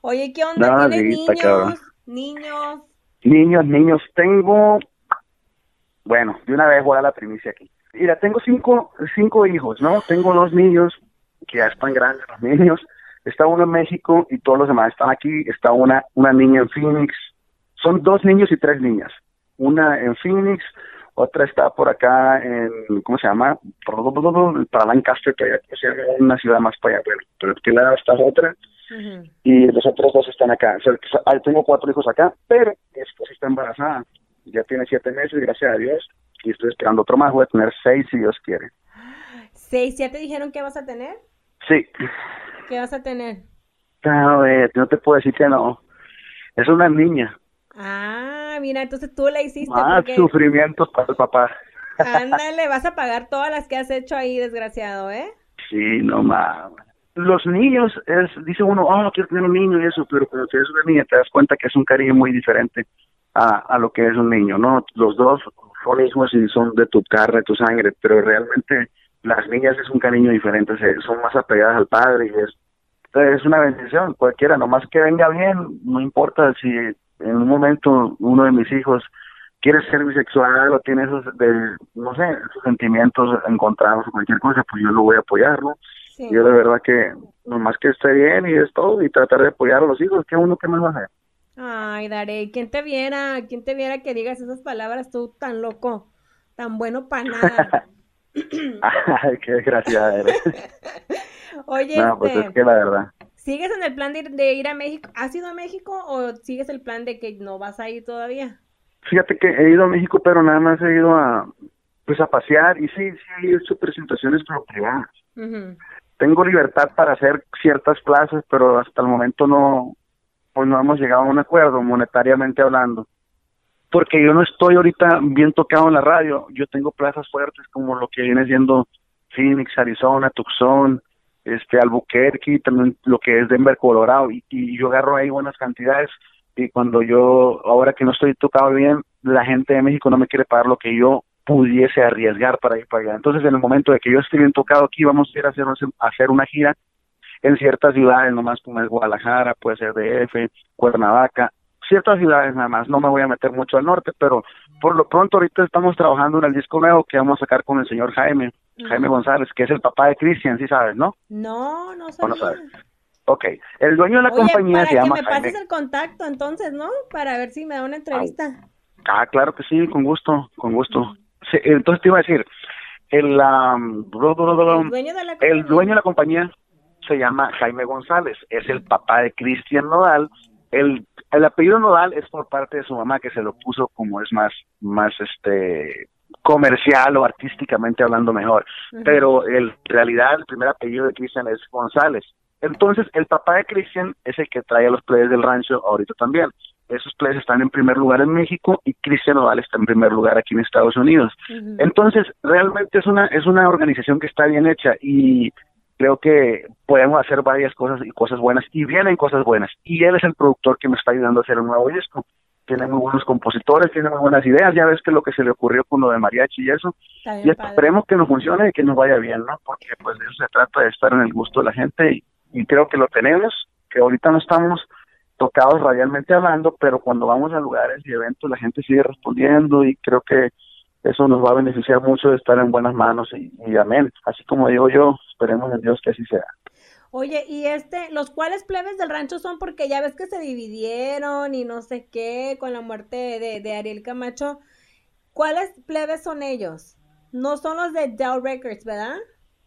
Speaker 2: Oye, ¿qué onda?
Speaker 4: No,
Speaker 2: ¿Tienes
Speaker 4: sí,
Speaker 2: niños?
Speaker 4: cabrón.
Speaker 2: Niños.
Speaker 4: Niños, niños, tengo... Bueno, de una vez voy a la primicia aquí. Mira, tengo cinco, cinco hijos, ¿no? Tengo dos niños que ya están grandes, los niños. Está uno en México y todos los demás están aquí. Está una, una niña en Phoenix. Son dos niños y tres niñas. Una en Phoenix, otra está por acá en, ¿cómo se llama? Para Lancaster, que una ciudad más para allá. Pero que lado está otra y los otros dos están acá. O sea, tengo cuatro hijos acá, pero mi esposa está embarazada. Ya tiene siete meses, gracias a Dios. Y estoy esperando otro más. Voy a tener seis si Dios quiere.
Speaker 2: ¿Seis, ya te dijeron qué vas a tener?
Speaker 4: Sí.
Speaker 2: ¿Qué vas a tener?
Speaker 4: A ver, no te puedo decir que no. Es una niña.
Speaker 2: Ah, mira, entonces tú la hiciste
Speaker 4: Más
Speaker 2: porque...
Speaker 4: sufrimientos para el papá.
Speaker 2: Ándale, vas a pagar todas las que has hecho ahí, desgraciado, ¿eh?
Speaker 4: Sí, no mames. Los niños, es, dice uno, oh, quiero tener un niño y eso, pero cuando tienes una niña te das cuenta que es un cariño muy diferente a, a lo que es un niño, ¿no? Los dos son hijos y son de tu carne, tu sangre, pero realmente las niñas es un cariño diferente, se- son más apegadas al padre y es, es una bendición, cualquiera, nomás que venga bien, no importa si en un momento uno de mis hijos quiere ser bisexual o tiene esos, de, no sé, esos sentimientos encontrados o cualquier cosa, pues yo lo voy a apoyar, ¿no?
Speaker 2: Sí.
Speaker 4: Yo de verdad que nomás que esté bien y es todo y tratar de apoyar a los hijos, que uno que más va a hacer.
Speaker 2: Ay, Daré, ¿quién te viera? ¿Quién te viera que digas esas palabras tú tan loco, tan bueno para nada?
Speaker 4: Ay, qué desgraciada eres.
Speaker 2: Oye,
Speaker 4: no, pues
Speaker 2: este,
Speaker 4: es que la verdad.
Speaker 2: ¿sigues en el plan de ir, de ir a México? ¿Has ido a México o sigues el plan de que no vas a ir todavía?
Speaker 4: Fíjate que he ido a México, pero nada más he ido a, pues a pasear y sí, sí he hecho presentaciones pero privadas. Tengo libertad para hacer ciertas plazas, pero hasta el momento no, pues no hemos llegado a un acuerdo monetariamente hablando. Porque yo no estoy ahorita bien tocado en la radio. Yo tengo plazas fuertes como lo que viene siendo Phoenix, Arizona, Tucson, este Albuquerque, también lo que es Denver, Colorado, y, y yo agarro ahí buenas cantidades. Y cuando yo, ahora que no estoy tocado bien, la gente de México no me quiere pagar lo que yo pudiese arriesgar para ir para allá. Entonces, en el momento de que yo esté bien tocado aquí, vamos a ir a hacer, a hacer una gira en ciertas ciudades, nomás como es Guadalajara, puede ser DF, Cuernavaca, ciertas ciudades nada más, no me voy a meter mucho al norte, pero por lo pronto ahorita estamos trabajando en el disco nuevo que vamos a sacar con el señor Jaime, Jaime González, que es el papá de Cristian, sí sabes, ¿no?
Speaker 2: No, no
Speaker 4: ¿O no
Speaker 2: sabía.
Speaker 4: sabes? Ok, el dueño de la
Speaker 2: Oye,
Speaker 4: compañía
Speaker 2: para
Speaker 4: se
Speaker 2: que
Speaker 4: llama
Speaker 2: me
Speaker 4: Jaime.
Speaker 2: pases el contacto entonces, ¿no? Para ver si me da una entrevista.
Speaker 4: Ah, claro que sí, con gusto, con gusto. Sí, entonces te iba a decir, el, am,
Speaker 2: El dueño de la
Speaker 4: el dueño de la compañía se llama Jaime González, es el papá de Cristian Nodal. El, el apellido Nodal es por parte de su mamá que se lo puso como es más, más este comercial o artísticamente hablando mejor. Pero en realidad el primer apellido de Cristian es González. Entonces el papá de Cristian es el que trae a los players del rancho ahorita también. Esos players están en primer lugar en México y Cristian Nodal está en primer lugar aquí en Estados Unidos. Entonces, realmente es una es una organización que está bien hecha y creo que podemos hacer varias cosas y cosas buenas y vienen cosas buenas. Y él es el productor que me está ayudando a hacer un nuevo disco. Tiene muy buenos compositores, tiene muy buenas ideas. Ya ves que lo que se le ocurrió con lo de mariachi y eso.
Speaker 2: Bien
Speaker 4: Y esperemos que nos funcione y que nos vaya bien, ¿no? Porque pues de eso se trata de estar en el gusto de la gente y, y creo que lo tenemos, que ahorita no estamos tocados radialmente hablando, pero cuando vamos a lugares y eventos la gente sigue respondiendo y creo que eso nos va a beneficiar mucho de estar en buenas manos y, y amén. Así como digo yo, esperemos en Dios que así sea.
Speaker 2: Oye, y este, los cuales plebes del rancho son porque ya ves que se dividieron y no sé qué con la muerte de, de Ariel Camacho. ¿Cuáles plebes son ellos? No son los de Dow Records, ¿verdad?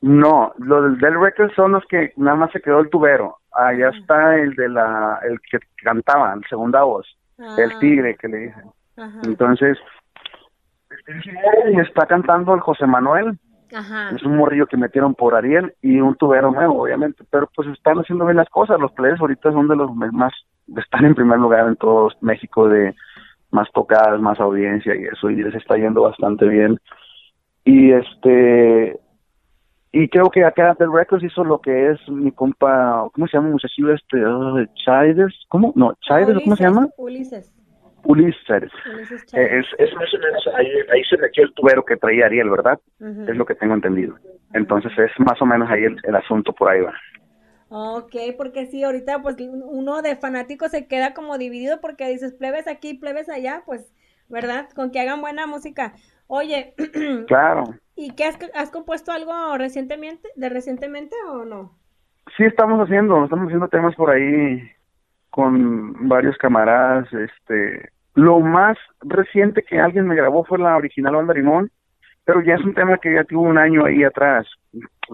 Speaker 4: No, los del Del Records son los que nada más se quedó el tubero. Allá está el de la, el que cantaba, el segunda voz,
Speaker 2: Ah,
Speaker 4: el tigre que le dicen.
Speaker 2: Ajá.
Speaker 4: Entonces, Y está cantando el José Manuel.
Speaker 2: Ajá.
Speaker 4: Es un morrillo que metieron por Ariel y un tubero nuevo, obviamente. Pero pues están haciendo bien las cosas. Los players ahorita son de los más, están en primer lugar en todo México de más tocadas, más audiencia y eso. Y les está yendo bastante bien. Y este, y creo que acá The Records hizo lo que es mi compa, ¿cómo se llama muchachillo este? Uh, ¿cómo? No, Childers, ¿cómo se llama?
Speaker 2: Ulises.
Speaker 4: Ulises.
Speaker 2: Ulises
Speaker 4: Eh. Es, es más o menos, ahí, ahí se metió el tubero que traía Ariel, ¿verdad? Es lo que tengo entendido. Entonces es más o menos ahí el, el asunto por ahí va.
Speaker 2: Ok, porque sí, ahorita pues uno de fanáticos se queda como dividido porque dices plebes aquí, plebes allá, pues, ¿verdad? Con que hagan buena música. Oye,
Speaker 4: Claro.
Speaker 2: ¿y qué has, has compuesto algo recientemente, de recientemente o no?
Speaker 4: Sí, estamos haciendo, estamos haciendo temas por ahí con varios camaradas. Este, lo más reciente que alguien me grabó fue la original Banda Limón, pero ya es un tema que ya tuvo un año ahí atrás.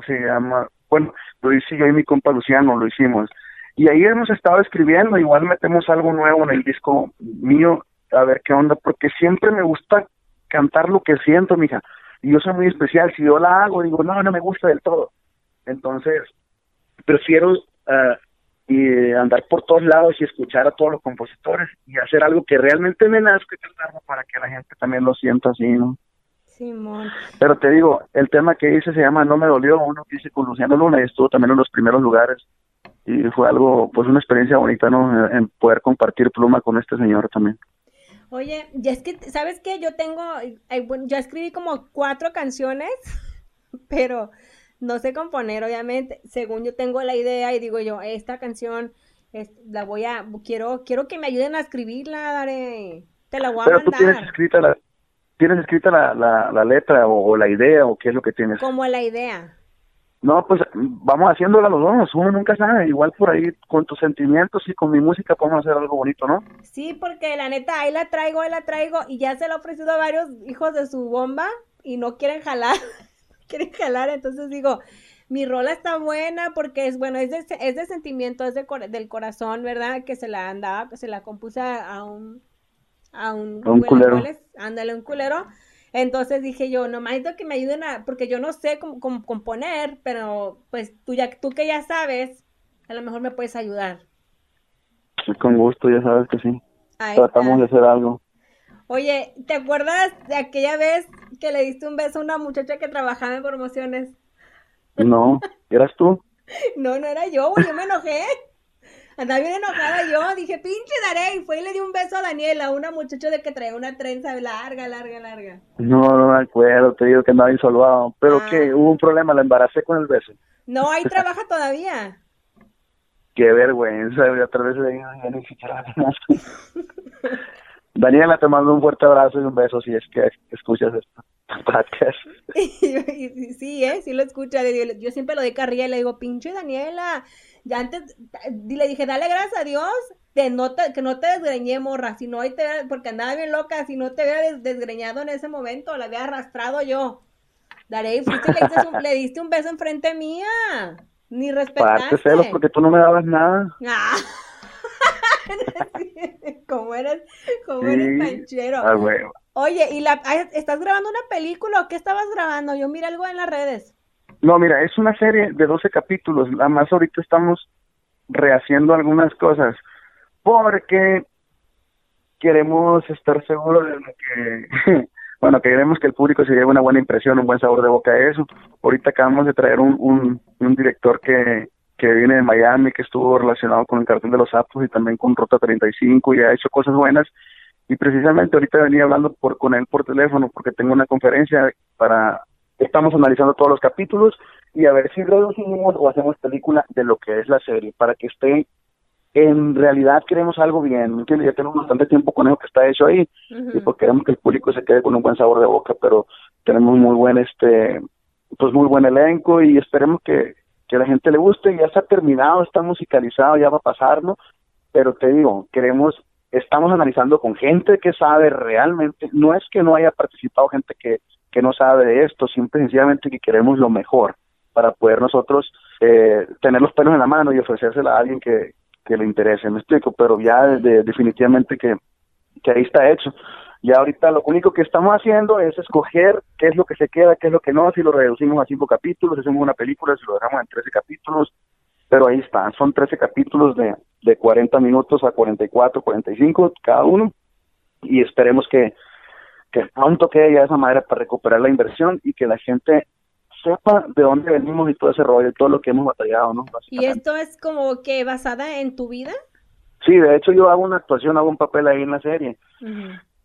Speaker 4: Se llama, bueno, lo hice yo y mi compa Luciano, lo hicimos. Y ahí hemos estado escribiendo, igual metemos algo nuevo en el disco mío, a ver qué onda, porque siempre me gusta cantar lo que siento, mija. Y yo soy muy especial, si yo la hago, digo, no, no me gusta del todo. Entonces, prefiero ah, y andar por todos lados y escuchar a todos los compositores y hacer algo que realmente me nazca cantarlo para que la gente también lo sienta así, ¿no?
Speaker 2: Simón.
Speaker 4: Pero te digo, el tema que hice se llama No me dolió, uno que hice con Luciano Luna y estuvo también en los primeros lugares y fue algo, pues una experiencia bonita, ¿no? En poder compartir pluma con este señor también.
Speaker 2: Oye, ya es que, ¿sabes qué? Yo tengo, yo escribí como cuatro canciones, pero no sé componer, obviamente. Según yo tengo la idea y digo yo, esta canción es- la voy a, quiero, quiero que me ayuden a escribirla, Dare. Te la voy a
Speaker 4: Pero tú tienes
Speaker 2: mandar
Speaker 4: escrita la, tienes escrita la, la, la letra o, o la idea o qué es lo que tienes.
Speaker 2: como la idea.
Speaker 4: No, pues vamos haciéndola los dos, uno nunca sabe, igual por ahí con tus sentimientos y con mi música podemos hacer algo bonito, ¿no?
Speaker 2: Sí, porque la neta, ahí la traigo, ahí la traigo, y ya se lo he ofrecido a varios hijos de su bomba y no quieren jalar, quieren jalar, entonces digo, mi rola está buena porque es, bueno, es de, es de sentimiento, es de cor- del corazón, ¿verdad? Que se la andaba, que se la compuse a un, a un,
Speaker 4: A un culero.
Speaker 2: ándale, un culero. Entonces dije yo, nomás necesito que me ayuden a, porque yo no sé cómo, cómo componer, pero pues tú ya, tú que ya sabes, a lo mejor me puedes ayudar.
Speaker 4: Sí, Con gusto, ya sabes que sí.
Speaker 2: Ahí
Speaker 4: Tratamos de hacer algo.
Speaker 2: Oye, ¿te acuerdas de aquella vez que le diste un beso a una muchacha que trabajaba en promociones?
Speaker 4: No, ¿eras tú?
Speaker 2: No, no era yo, güey, yo me enojé. Andaba bien enojada yo, dije, pinche Daré, y fue y le di un beso a Daniela, una muchacha de que traía una trenza larga, larga, larga.
Speaker 4: No, no me acuerdo, te digo que andaba insolvado. Pero
Speaker 2: Ah.
Speaker 4: que hubo un problema, la embaracé con el beso.
Speaker 2: No, ahí trabaja todavía.
Speaker 4: Qué vergüenza, otra vez ya ni siquiera. Daniela, te mando un fuerte abrazo y un beso si es que escuchas esto. podcast.
Speaker 2: Sí, ¿eh? Sí lo escucha. Yo siempre lo doy carrilla y le digo, pinche Daniela. Ya antes, le dije, dale gracias a Dios de no te- que no te desgreñé, morra. Si no, te porque andaba bien loca. Si no te hubiera des- desgreñado en ese momento, la había arrastrado yo. Daré, fuiste le, diste un, le diste un beso enfrente mía. Ni
Speaker 4: Parte
Speaker 2: respetaste.
Speaker 4: celos porque tú no me dabas nada.
Speaker 2: Ah. como eres, como
Speaker 4: Sí.
Speaker 2: eres panchero.
Speaker 4: Ah.
Speaker 2: Oye, ¿y la, estás grabando una película o qué estabas grabando? Yo miré algo en las redes.
Speaker 4: No, mira, es una serie de 12 capítulos. Nada más ahorita estamos rehaciendo algunas cosas porque queremos estar seguros de lo que, bueno, que queremos que el público se lleve una buena impresión, un buen sabor de boca de eso. Ahorita acabamos de traer un, un, un director que, que viene de Miami, que estuvo relacionado con el cartel de los sapos y también con Ruta 35 y ha hecho cosas buenas. Y precisamente ahorita venía hablando por, con él por teléfono porque tengo una conferencia para estamos analizando todos los capítulos y a ver si reducimos o hacemos película de lo que es la serie para que esté en realidad queremos algo bien, ¿me entiendes? Ya tenemos bastante tiempo con eso que está hecho ahí y pues queremos que el público se quede con un buen sabor de boca, pero tenemos muy buen este pues muy buen elenco y esperemos que que la gente le guste, ya está terminado, está musicalizado, ya va a pasar, ¿no? Pero te digo, queremos estamos analizando con gente que sabe realmente, no es que no haya participado gente que que no sabe de esto, simple y sencillamente que queremos lo mejor para poder nosotros eh, tener los pelos en la mano y ofrecérsela a alguien que, que le interese, me explico, pero ya de- definitivamente que, que ahí está hecho. Ya ahorita lo único que estamos haciendo es escoger qué es lo que se queda, qué es lo que no, si lo reducimos a cinco capítulos, hacemos una película, si lo dejamos en 13 capítulos, pero ahí está, son 13 capítulos de, de 40 minutos a 44, 45 cada uno, y esperemos que, que pronto quede ya esa manera para recuperar la inversión y que la gente sepa de dónde venimos y todo ese rollo, todo lo que hemos batallado, ¿no?
Speaker 2: ¿Y esto es como que basada en tu vida?
Speaker 4: Sí, de hecho yo hago una actuación, hago un papel ahí en la serie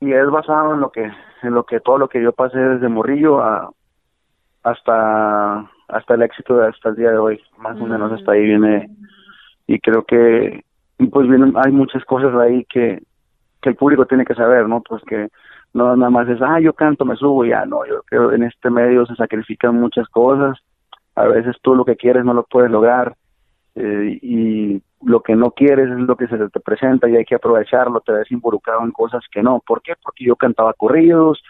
Speaker 4: y es basado en lo que en lo que todo lo que yo pasé desde morrillo a hasta hasta el éxito de hasta el día de hoy. Más o menos hasta ahí viene. Y creo que pues vienen hay muchas cosas ahí que que el público tiene que saber no pues que no nada más es ah yo canto me subo ya no yo creo en este medio se sacrifican muchas cosas. A veces tú lo que quieres no lo puedes lograr eh, y lo que no quieres es lo que se te presenta y hay que aprovecharlo, te ves involucrado en cosas que no. ¿Por qué? Porque yo cantaba corridos.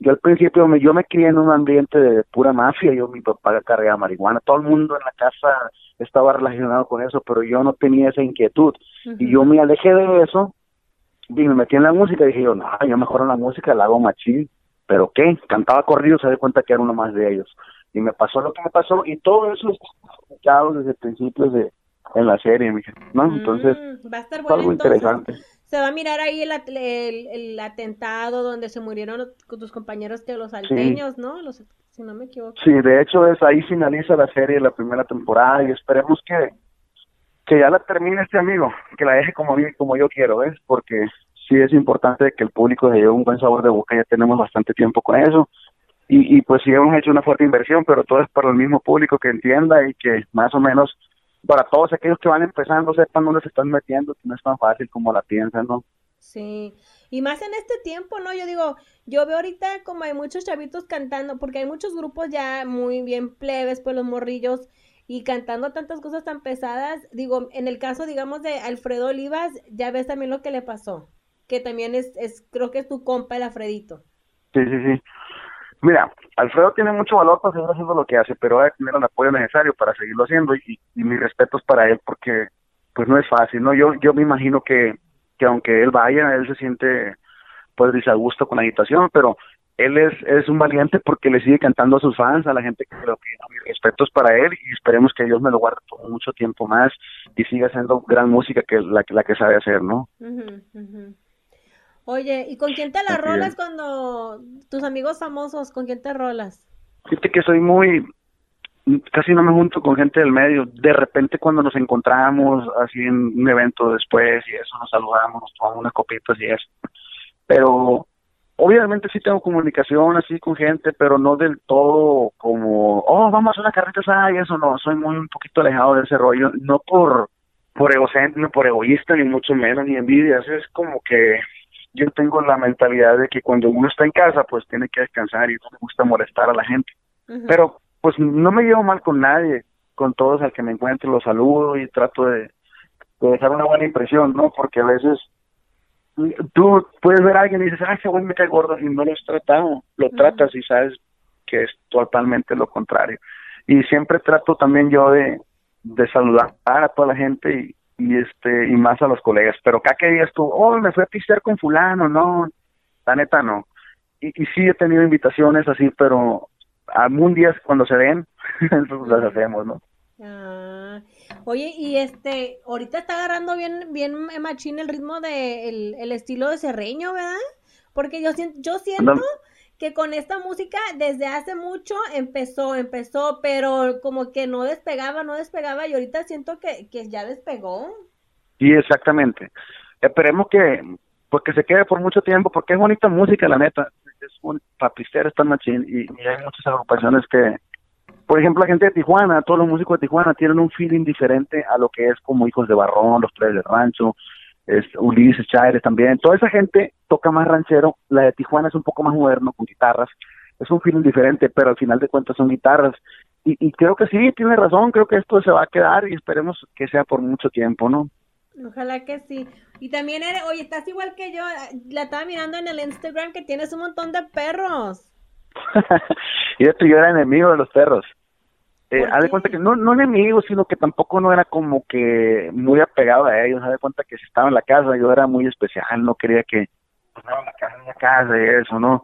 Speaker 4: Yo al principio me, yo me crié en un ambiente de pura mafia, yo mi papá cargaba marihuana, todo el mundo en la casa estaba relacionado con eso, pero yo no tenía esa inquietud. Y yo me alejé de eso y me metí en la música y dije yo, no, yo mejor en la música la hago machín. ¿Pero qué? Cantaba corridos, se da cuenta que era uno más de ellos. Y me pasó lo que me pasó y todo eso está desde principios de, en la serie, ¿no? Entonces,
Speaker 2: mm, va a estar bueno,
Speaker 4: algo interesante.
Speaker 2: Se va a mirar ahí el, el, atentado donde se murieron tus compañeros que los alteños, ¿no? Los, si no me equivoco.
Speaker 4: Sí, de hecho es ahí finaliza la serie, la primera temporada y esperemos que que ya la termine este amigo, que la deje como como yo quiero, ¿ves? Porque sí es importante que el público se lleve un buen sabor de boca, ya tenemos bastante tiempo con eso. Y, y pues sí hemos hecho una fuerte inversión, pero todo es para el mismo público que entienda y que más o menos para todos aquellos que van empezando sepan dónde se están metiendo, que no es tan fácil como la piensan, ¿no?
Speaker 2: Sí, y más en este tiempo, ¿no? Yo digo, yo veo ahorita como hay muchos chavitos cantando, porque hay muchos grupos ya muy bien plebes, pues los morrillos, y cantando tantas cosas tan pesadas. Digo, en el caso, digamos, de Alfredo Olivas, ya ves también lo que le pasó, que también es, es creo que es tu compa el Alfredito.
Speaker 4: Sí, sí, sí. Mira, Alfredo tiene mucho valor para seguir haciendo lo que hace, pero va a tener el apoyo necesario para seguirlo haciendo y, mis respetos para él porque pues no es fácil, ¿no? Yo yo me imagino que, que aunque él vaya, él se siente pues gusto con la agitación, pero él es, es un valiente porque le sigue cantando a sus fans, a la gente que lo pide. Mis respetos para él y esperemos que Dios me lo guarde por mucho tiempo más y siga haciendo gran música que la, la que sabe hacer, ¿no?
Speaker 2: Oye, ¿y con quién te la rolas cuando tus amigos famosos, con quién te rolas?
Speaker 4: Fíjate que soy muy, casi no me junto con gente del medio. De repente cuando nos encontramos así en un evento después y eso, nos saludamos, nos tomamos unas copitas y eso. Pero obviamente sí tengo comunicación así con gente, pero no del todo como, oh, vamos a hacer una carreta y eso no, soy muy un poquito alejado de ese rollo, no por por egocéntrico, por egoísta, ni mucho menos, ni envidia, es como que yo tengo la mentalidad de que cuando uno está en casa, pues tiene que descansar y no me gusta molestar a la gente. Pero pues no me llevo mal con nadie, con todos al que me encuentro los saludo y trato de, dejar una buena impresión, ¿no? Porque a veces tú puedes ver a alguien y dices, ay, ese güey me cae gordo y no lo has tratado, lo tratas y sabes que es totalmente lo contrario. Y siempre trato también yo de, de saludar a toda la gente y, y este y más a los colegas. Pero acá que digas tú oh me fui a pistear con fulano no la neta no. Y, y sí he tenido invitaciones así pero algún día cuando se den las hacemos no
Speaker 2: ah. oye y este ahorita está agarrando bien bien machín el ritmo de el, el estilo de Cerreño verdad porque yo siento yo siento que con esta música desde hace mucho empezó, empezó, pero como que no despegaba, no despegaba y ahorita siento que, que ya despegó.
Speaker 4: Sí, exactamente. Esperemos que pues que se quede por mucho tiempo porque es bonita música, la neta. Es un papistero esta machín y, y hay muchas agrupaciones que, por ejemplo, la gente de Tijuana, todos los músicos de Tijuana tienen un feeling diferente a lo que es como Hijos de Barrón, Los Tres del Rancho, es Ulises Chávez también, toda esa gente toca más ranchero, la de Tijuana es un poco más moderno con guitarras, es un feeling diferente, pero al final de cuentas son guitarras. Y, y creo que sí, tiene razón, creo que esto se va a quedar y esperemos que sea por mucho tiempo, ¿no?
Speaker 2: Ojalá que sí. Y también, eres, oye, estás igual que yo, la estaba mirando en el Instagram que tienes un montón de perros.
Speaker 4: y esto yo era enemigo de los perros. Eh, haz de cuenta que no, no enemigo, sino que tampoco no era como que muy apegado a ellos. Haz de cuenta que si estaba en la casa yo era muy especial, no quería que, no, la casa es la casa y eso, ¿no?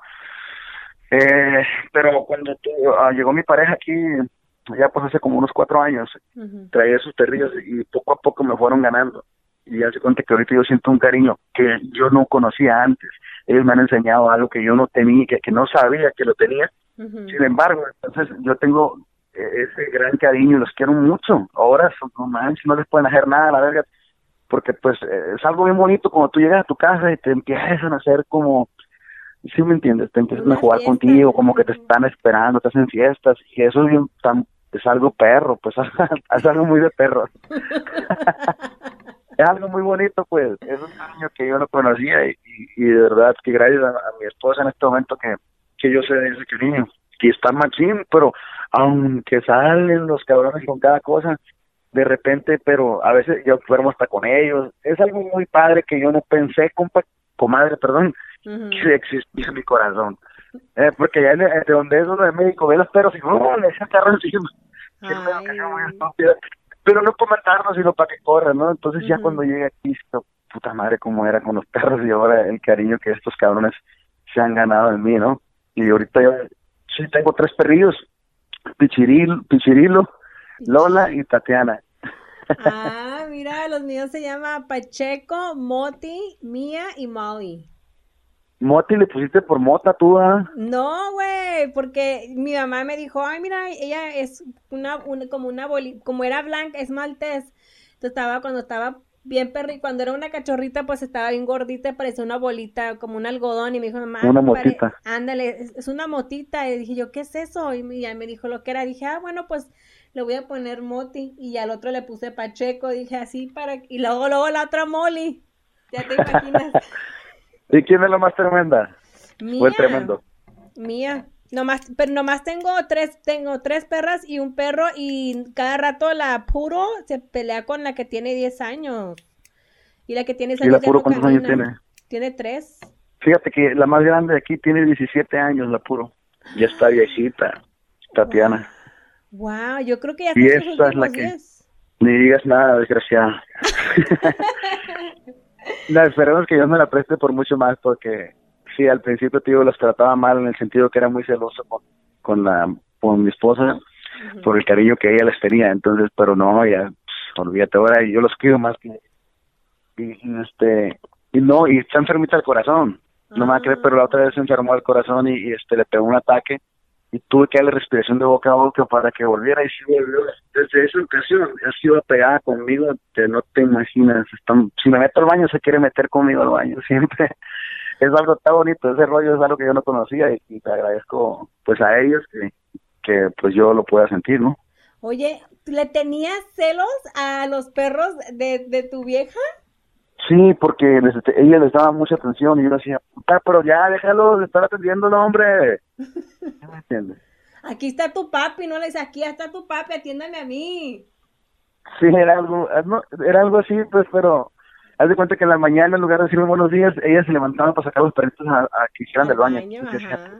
Speaker 4: Eh, pero cuando tu- ah, llegó mi pareja aquí, ya pues hace como unos cuatro años, traía esos perrillos y poco a poco me fueron ganando. Y ya se cuenta que ahorita yo siento un cariño que yo no conocía antes. Ellos me han enseñado algo que yo no tenía, que, que no sabía que lo tenía. Sin embargo, entonces yo tengo ese gran cariño los quiero mucho. Ahora, son- no manches, no les pueden hacer nada a la verga. Porque pues eh, es algo bien bonito cuando tú llegas a tu casa y te empiezan a hacer como, sí me entiendes, te empiezan
Speaker 2: Una
Speaker 4: a jugar
Speaker 2: fiesta.
Speaker 4: contigo, como que te están esperando, te hacen fiestas y eso es bien tan, es algo perro, pues es algo muy de perro. es algo muy bonito, pues. Es un año que yo no conocía y, y, y de verdad que gracias a, a mi esposa en este momento que, que yo sé de ese cariño. Que está machín, pero aunque salen los cabrones con cada cosa, de repente, pero a veces yo duermo hasta con ellos. Es algo muy padre que yo no pensé, compa, comadre, perdón, que existía en mi corazón. Eh, porque ya de, de donde es uno de México, ve los perros y ¡oh! le echan carro encima. Pero no para matarnos, sino para que corran, ¿no? Entonces ya cuando llegué aquí, puta madre, cómo era con los perros y ahora el cariño que estos cabrones se han ganado en mí, ¿no? Y ahorita yo sí tengo tres perrillos, Pichiril, Pichirilo, Lola y Tatiana.
Speaker 2: Ah, mira, los míos se llama Pacheco, Moti, Mía y Molly.
Speaker 4: Moti le pusiste por mota tú, ¿ah?
Speaker 2: No, güey, porque mi mamá me dijo, ay, mira, ella es una, una- como una bolita, como era blanca, es maltés. Entonces estaba, cuando estaba bien perri, cuando era una cachorrita, pues estaba bien gordita, parecía una bolita, como un algodón, y me dijo, mamá,
Speaker 4: Una motita.
Speaker 2: ándale, es, es una motita, y dije yo, ¿qué es eso? Y ya me dijo lo que era, dije, ah, bueno, pues le voy a poner Moti, y al otro le puse Pacheco, dije así para, y luego, luego la otra Molly, ya te imaginas.
Speaker 4: ¿Y quién es la más tremenda?
Speaker 2: Mía.
Speaker 4: ¿O el tremendo?
Speaker 2: Mía. Nomás, pero nomás tengo tres, tengo tres perras y un perro y cada rato la puro se pelea con la que tiene 10 años. Y la que tiene 10
Speaker 4: ¿Y la
Speaker 2: años
Speaker 4: puro
Speaker 2: no
Speaker 4: cuántos años tiene?
Speaker 2: Tiene tres.
Speaker 4: Fíjate que la más grande de aquí tiene 17 años, la puro. Ya está viejita, Tatiana.
Speaker 2: Wow, yo creo que ya
Speaker 4: Y
Speaker 2: está sus
Speaker 4: esa es la que-
Speaker 2: días.
Speaker 4: Ni digas nada, desgraciada. esperemos que Dios me la preste por mucho más, porque sí, al principio, tío, las trataba mal en el sentido que era muy celoso con, con, la, con mi esposa por el cariño que ella les tenía. Entonces, pero no, ya, pff, olvídate ahora, yo los quiero más que. Y, y, este. Y no, y está enfermita el corazón. No me va a creer, pero la otra vez se enfermó el corazón y, y, este le pegó un ataque y tuve que darle respiración de boca a boca para que volviera y sí volvió. Desde esa ocasión ha sido apegada conmigo, que no te imaginas. Están, si me meto al baño se quiere meter conmigo al baño siempre. Es algo tan bonito, ese rollo es algo que yo no conocía y, y te agradezco pues a ellos que, que pues yo lo pueda sentir, ¿no?
Speaker 2: Oye, ¿le tenías celos a los perros de, de tu vieja?
Speaker 4: Sí, porque les- ella les daba mucha atención y yo decía, puta, pero ya déjalo de estar atendiéndolo, hombre. ¿Sí me entiendes?
Speaker 2: Aquí está tu papi, no le dices, aquí está tu papi, atiéndame a mí.
Speaker 4: Sí, era algo, era algo así, pues, pero haz de cuenta que en la mañana, en lugar de decirme buenos días, ellas se levantaban para sacar los perritos a, a que hicieran del baño.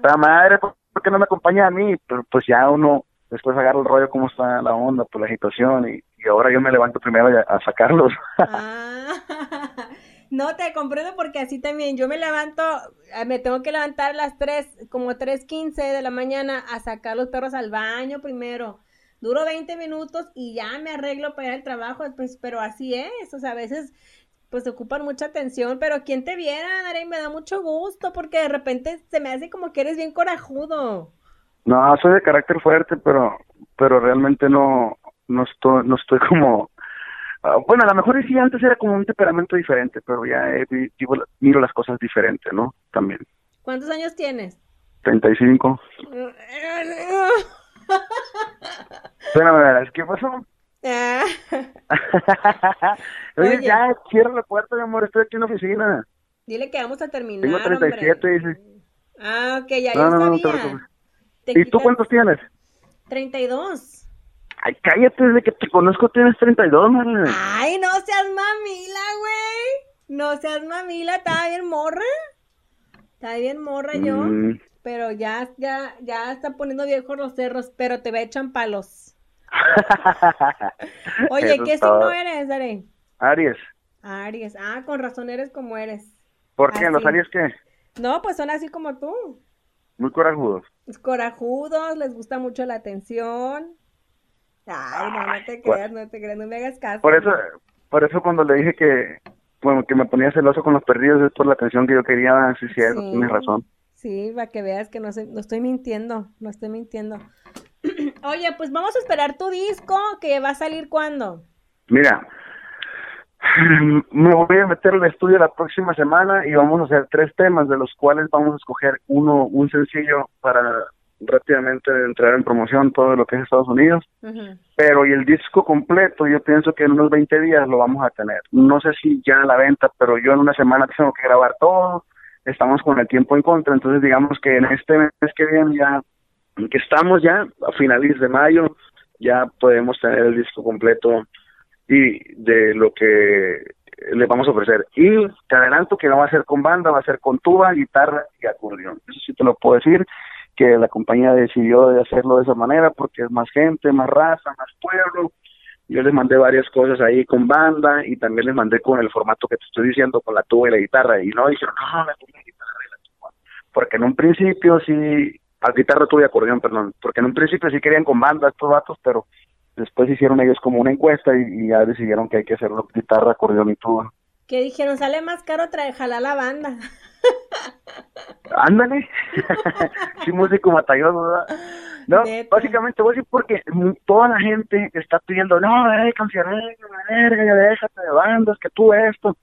Speaker 4: puta madre, ¿por, por qué no me acompaña a mí? Pero pues ya uno después agarra el rollo cómo está la onda, por la situación, y, y ahora yo me levanto primero a, a sacarlos.
Speaker 2: Ah, no te comprendo porque así también yo me levanto, eh, me tengo que levantar a las 3, como 3.15 de la mañana a sacar los perros al baño primero. Duro 20 minutos y ya me arreglo para ir al trabajo, pues, pero así es, o sea, a veces pues ocupan mucha atención, pero quien te viera, Darey, me da mucho gusto porque de repente se me hace como que eres bien corajudo.
Speaker 4: No, soy de carácter fuerte, pero pero realmente no no estoy no estoy como ah, bueno, a lo mejor sí antes era como un temperamento diferente, pero ya eh, vi- vivo miro las cosas diferente, ¿no? También.
Speaker 2: ¿Cuántos años tienes?
Speaker 4: 35. Espérame, ¿qué pasó?
Speaker 2: Ah.
Speaker 4: Oye,
Speaker 2: Oye.
Speaker 4: ya, cierra la puerta, mi amor, estoy aquí en la oficina.
Speaker 2: Dile que vamos a terminar,
Speaker 4: Tengo 37,
Speaker 2: hombre.
Speaker 4: dice.
Speaker 2: Ah, ok, ya,
Speaker 4: No,
Speaker 2: ya
Speaker 4: no, no, no te
Speaker 2: sabía.
Speaker 4: ¿Y tú cuántos tienes?
Speaker 2: 32.
Speaker 4: Ay, cállate, desde que te conozco tienes 32, man.
Speaker 2: Ay, no seas mamila, güey. No seas mamila, estaba bien morra. Estaba bien morra yo.
Speaker 4: Mm.
Speaker 2: Pero ya, ya, ya está poniendo viejos los cerros, pero te echan palos. Oye,
Speaker 4: Eso
Speaker 2: ¿qué signo eres, Are?
Speaker 4: Aries.
Speaker 2: Aries. Ah, con razón eres como eres.
Speaker 4: ¿Por qué? ¿Los aliens qué?
Speaker 2: No, pues son así como tú.
Speaker 4: Muy corajudos.
Speaker 2: Corajudos, les gusta mucho la atención. Ay, no, no te creas, no te creas, no me hagas caso.
Speaker 4: Por eso, por eso cuando le dije que, bueno, que me ponía celoso con los perdidos es por la atención que yo quería, sí,
Speaker 2: Sí.
Speaker 4: tienes razón.
Speaker 2: Sí, para que veas que no estoy mintiendo, no estoy mintiendo. Oye, pues vamos a esperar tu disco, que va a salir cuándo.
Speaker 4: Mira, me voy a meter al estudio la próxima semana y vamos a hacer tres temas, de los cuales vamos a escoger uno, un sencillo para rápidamente entrar en promoción todo lo que es Estados Unidos. Pero y el disco completo, yo pienso que en unos 20 días lo vamos a tener. No sé si ya a la venta, pero yo en una semana tengo que grabar todo. Estamos con el tiempo en contra, entonces digamos que en este mes que viene ya, que estamos ya a finales de mayo, ya podemos tener el disco completo y de lo que le vamos a ofrecer. Y te adelanto que no va a ser con banda, va a ser con tuba, guitarra y acordeón. Eso sí te lo puedo decir, que la compañía decidió de hacerlo de esa manera porque es más gente, más raza, más pueblo. Yo les mandé varias cosas ahí con banda y también les mandé con el formato que te estoy diciendo, con la tuba y la guitarra. Y no dijeron, no, la tuba y la guitarra y la tuba. Porque en un principio sí, a guitarra, y acordeón, perdón, porque en un principio sí querían con banda estos vatos, pero después hicieron ellos como una encuesta y, y ya decidieron que hay que hacerlo guitarra, acordeón y tuba.
Speaker 2: Que dijeron, sale más caro traer, jalar la banda.
Speaker 4: Ándale. sí, músico matalloso, ¿verdad? No,
Speaker 2: Neta.
Speaker 4: básicamente voy a decir porque toda la gente está pidiendo, no, eh, cancionero, verga, ya déjate de bandas, que tú esto.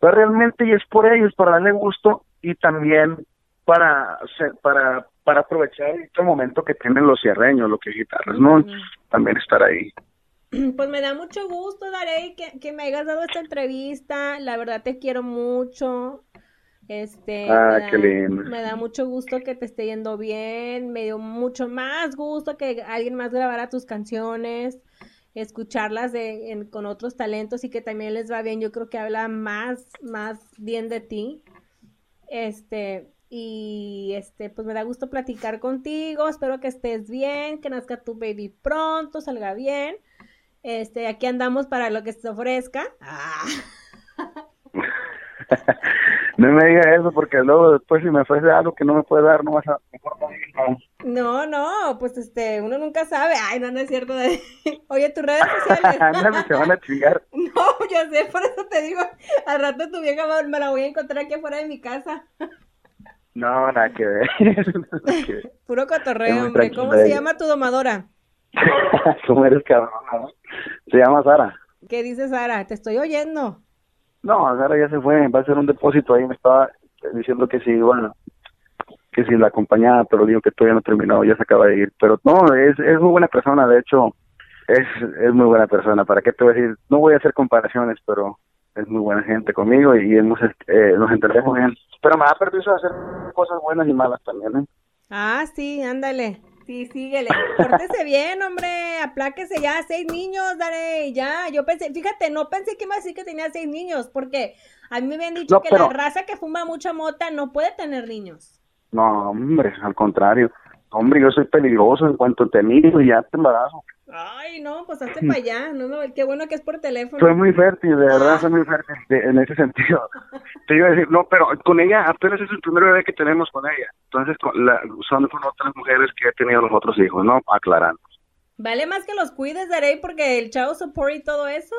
Speaker 4: Pero realmente y es por ellos, para darle gusto y también para para para aprovechar este momento que tienen los cierreños, lo que guitarras, ¿no? También estar ahí.
Speaker 2: Pues me da mucho gusto, Darey, que, que me hayas dado esta entrevista. La verdad te quiero mucho. Este,
Speaker 4: Ah,
Speaker 2: me
Speaker 4: qué
Speaker 2: da-
Speaker 4: lindo.
Speaker 2: Me da mucho gusto que te esté yendo bien. Me dio mucho más gusto que alguien más grabara tus canciones, escucharlas de, en- con otros talentos y que también les va bien. Yo creo que habla más, más bien de ti. Este, y este, pues me da gusto platicar contigo. Espero que estés bien, que nazca tu baby pronto, salga bien. Este, aquí andamos para lo que se te ofrezca. Ah.
Speaker 4: no me digas eso porque luego después si me ofrece algo que no me puede dar, no vas a... no.
Speaker 2: No, pues este, uno nunca sabe. Ay, no, no es cierto. Oye, tus redes sociales.
Speaker 4: Se van a chingar.
Speaker 2: No, yo sé, por eso te digo, al rato tu vieja me la voy a encontrar aquí afuera de mi casa.
Speaker 4: No, nada que ver. Nada que ver.
Speaker 2: Puro cotorreo, hombre. ¿Cómo se llama tu domadora?
Speaker 4: ¿Cómo eres cabrón? no? Se llama Sara.
Speaker 2: ¿Qué dices, Sara? Te estoy oyendo.
Speaker 4: No, Sara ya se fue, va a hacer un depósito ahí, me estaba diciendo que sí, bueno, que si la acompañaba, pero digo que todavía no terminó, ya se acaba de ir. Pero no, es, es muy buena persona, de hecho, es, es muy buena persona. ¿Para qué te voy a decir? No voy a hacer comparaciones, pero es muy buena gente conmigo y hemos, eh, nos entendemos bien. Pero me da permiso de hacer cosas buenas y malas también, ¿eh?
Speaker 2: Ah, sí, ándale. Sí, síguele. Pórtese bien, hombre. Apláquese ya. Seis niños, dale. Ya. Yo pensé, fíjate, no pensé que iba a decir que tenía seis niños, porque a mí me habían dicho
Speaker 4: No,
Speaker 2: que
Speaker 4: pero-
Speaker 2: la raza que fuma mucha mota no puede tener niños.
Speaker 4: No, hombre, al contrario. Hombre, yo soy peligroso en cuanto te miro y ya te embarazo.
Speaker 2: Ay, no, pues hazte para allá. No, no, qué bueno que es por teléfono.
Speaker 4: Soy muy fértil, de verdad, soy muy fértil de- en ese sentido. Te iba a decir, no, pero con ella apenas es el primer bebé que tenemos con ella. Entonces, con la, son con otras mujeres que he tenido los otros hijos, ¿no? Aclarando.
Speaker 2: Vale más que los cuides, Darey, porque el chavo support y todo eso.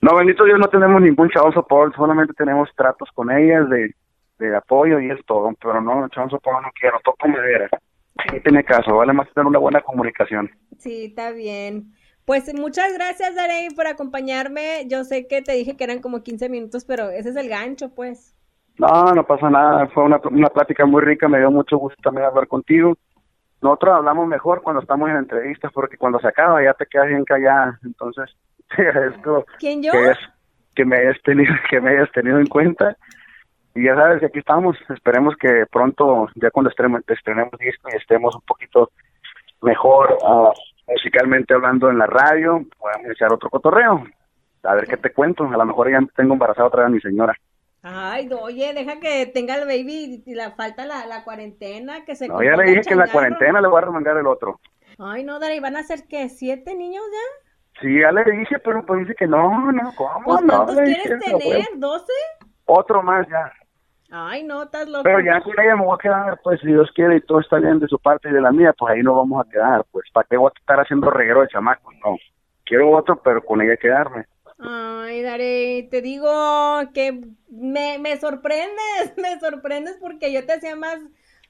Speaker 4: No, bendito Dios, no tenemos ningún child support, solamente tenemos tratos con ellas de, de apoyo y es todo. Pero no, child support no quiero, toco madera. Sí, tiene caso, vale más tener una buena comunicación.
Speaker 2: Sí, está bien. Pues muchas gracias, Darey, por acompañarme. Yo sé que te dije que eran como 15 minutos, pero ese es el gancho, pues.
Speaker 4: No, no pasa nada, fue una, una plática muy rica, me dio mucho gusto también hablar contigo. Nosotros hablamos mejor cuando estamos en entrevistas porque cuando se acaba ya te quedas bien callada, entonces te agradezco
Speaker 2: ¿Quién yo?
Speaker 4: que, hayas- que me hayas tenido que me hayas tenido en cuenta y ya sabes aquí estamos, esperemos que pronto ya cuando estrenemos, estrenemos disco y estemos un poquito mejor ah, musicalmente hablando en la radio, podamos echar otro cotorreo. A ver qué te cuento, a lo mejor ya tengo embarazada otra vez a mi señora.
Speaker 2: Ay, no, oye, deja que tenga el baby y la falta la, la cuarentena, que se
Speaker 4: No, ya le dije que en la cuarentena le voy a remangar el otro.
Speaker 2: Ay, no, Darey, ¿van a ser qué? ¿Siete niños ya?
Speaker 4: Sí, ya le dije, pero pues dice que no, no, ¿cómo?
Speaker 2: Pues,
Speaker 4: no,
Speaker 2: ¿Cuántos
Speaker 4: le
Speaker 2: quieres
Speaker 4: dije, no,
Speaker 2: tener?
Speaker 4: pues,
Speaker 2: ¿Doce?
Speaker 4: Otro más ya.
Speaker 2: Ay, no, estás loco.
Speaker 4: Pero ya con ella me voy a quedar, pues si Dios quiere y todo está bien de su parte y de la mía, pues ahí no vamos a quedar. Pues ¿para qué voy a estar haciendo reguero de chamacos? No. Quiero otro, pero con ella quedarme.
Speaker 2: Ay, Daré, te digo que me, me sorprendes, me sorprendes porque yo te hacía más,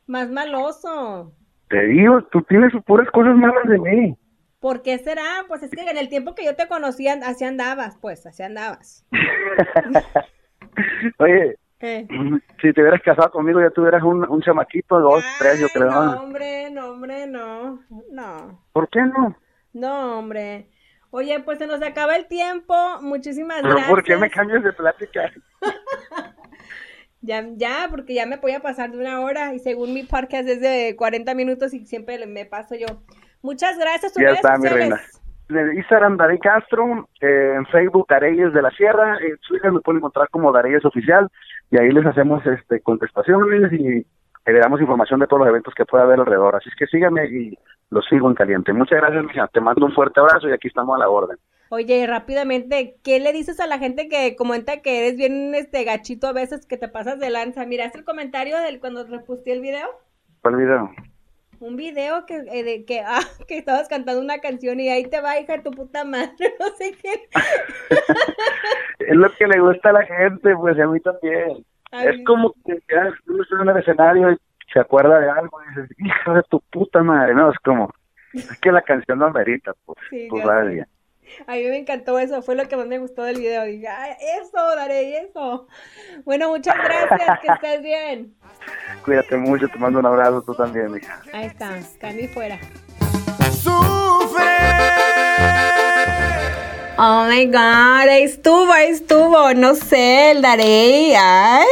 Speaker 2: más maloso.
Speaker 4: Te digo, tú tienes puras cosas malas de mí.
Speaker 2: ¿Por qué será? Pues es que en el tiempo que yo te conocía, así andabas, pues, así andabas.
Speaker 4: Oye,
Speaker 2: Eh.
Speaker 4: si te hubieras casado conmigo ya tuvieras un, un chamaquito, dos, tres, yo
Speaker 2: Ay,
Speaker 4: creo.
Speaker 2: No, hombre, no, hombre, no, no,
Speaker 4: ¿Por qué no?
Speaker 2: no, hombre. Oye, pues se nos acaba el tiempo. Muchísimas
Speaker 4: ¿Pero
Speaker 2: gracias.
Speaker 4: por qué me cambias de plática?
Speaker 2: Ya, ya, porque ya me voy a pasar de una hora y según mi podcast es de 40 minutos y siempre me paso yo. Muchas gracias.
Speaker 4: Ya está, mi
Speaker 2: sociales.
Speaker 4: reina. En Instagram, Darey Castro, eh, en Facebook, Dareyes de la Sierra, en Twitter me pueden encontrar como Dareyes Oficial, y ahí les hacemos este contestaciones y le damos información de todos los eventos que pueda haber alrededor. Así es que síganme y los sigo en caliente. Muchas gracias, mija. Te mando un fuerte abrazo y aquí estamos a la orden.
Speaker 2: Oye, rápidamente, ¿qué le dices a la gente que comenta que eres bien este gachito a veces que te pasas de lanza? ¿Miraste el comentario del cuando reposté el video?
Speaker 4: ¿Cuál video?
Speaker 2: Un video que, eh, de, que, ah, que estabas cantando una canción y ahí te va, hija de tu puta madre, no sé qué.
Speaker 4: es lo que le gusta a la gente, pues a mí también.
Speaker 2: Ay,
Speaker 4: es como que ya uno está en el escenario y se acuerda de algo y dices, hija de tu puta madre, no, es como, es que la canción no amerita, pues,
Speaker 2: Sí,
Speaker 4: pues
Speaker 2: A mí me encantó eso, fue lo que más me gustó del video. Dije, "Ay, eso, daré eso. Bueno, muchas gracias, que estés bien.
Speaker 4: Cuídate mucho, te mando un abrazo, tú también, hija.
Speaker 2: Ahí está, Cami fuera. Oh my god, ahí estuvo, ahí estuvo. No sé, el daré. Ay.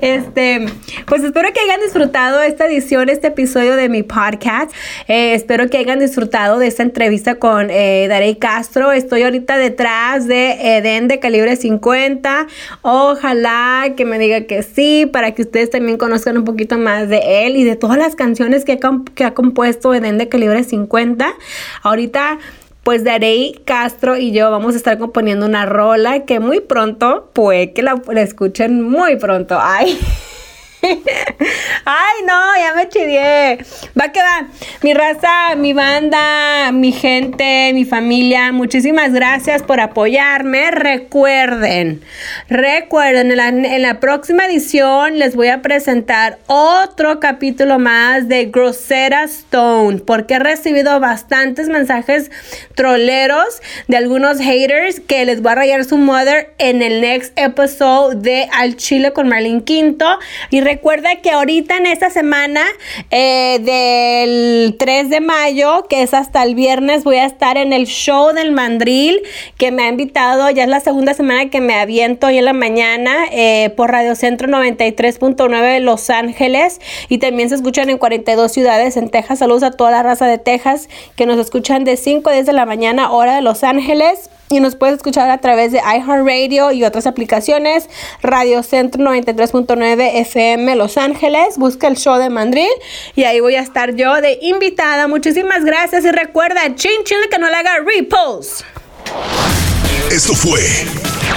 Speaker 2: Este, pues espero que hayan disfrutado esta edición, este episodio de mi podcast. Eh, espero que hayan disfrutado de esta entrevista con eh, Darey Castro. Estoy ahorita detrás de Eden de calibre 50. Ojalá que me diga que sí, para que ustedes también conozcan un poquito más de él y de todas las canciones que ha, que ha compuesto Eden de calibre 50. Ahorita pues Darey Castro y yo vamos a estar componiendo una rola que muy pronto, puede que la, la escuchen muy pronto. Ay. Ay, no, ya me chivié. Va que va. Mi raza, mi banda, mi gente, mi familia, muchísimas gracias por apoyarme. Recuerden, recuerden, en la, próxima edición les voy a presentar otro capítulo más de Grosera Stone, porque he recibido bastantes mensajes troleros de algunos haters que les voy a rayar su mother en el next episode de Al Chile con Marlene Quinto. Y recuerda que ahorita en esta semana eh, del 3 de mayo, que es hasta el viernes, voy a estar en el show del Mandril, que me ha invitado, ya es la segunda semana que me aviento hoy en la mañana eh, por Radio Centro 93.9 de Los Ángeles y también se escuchan en 42 ciudades en Texas. Saludos a toda la raza de Texas que nos escuchan de 5 a 10 de la mañana, hora de Los Ángeles. Y nos puedes escuchar a través de iHeartRadio y otras aplicaciones. Radio Centro 93.9 FM Los Ángeles. Busca el show de Mandril. Y ahí voy a estar yo de invitada. Muchísimas gracias. Y recuerda, chin chin que no le haga repose.
Speaker 1: Esto fue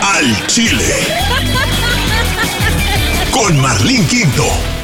Speaker 1: Al Chile. Con Marlene Quinto.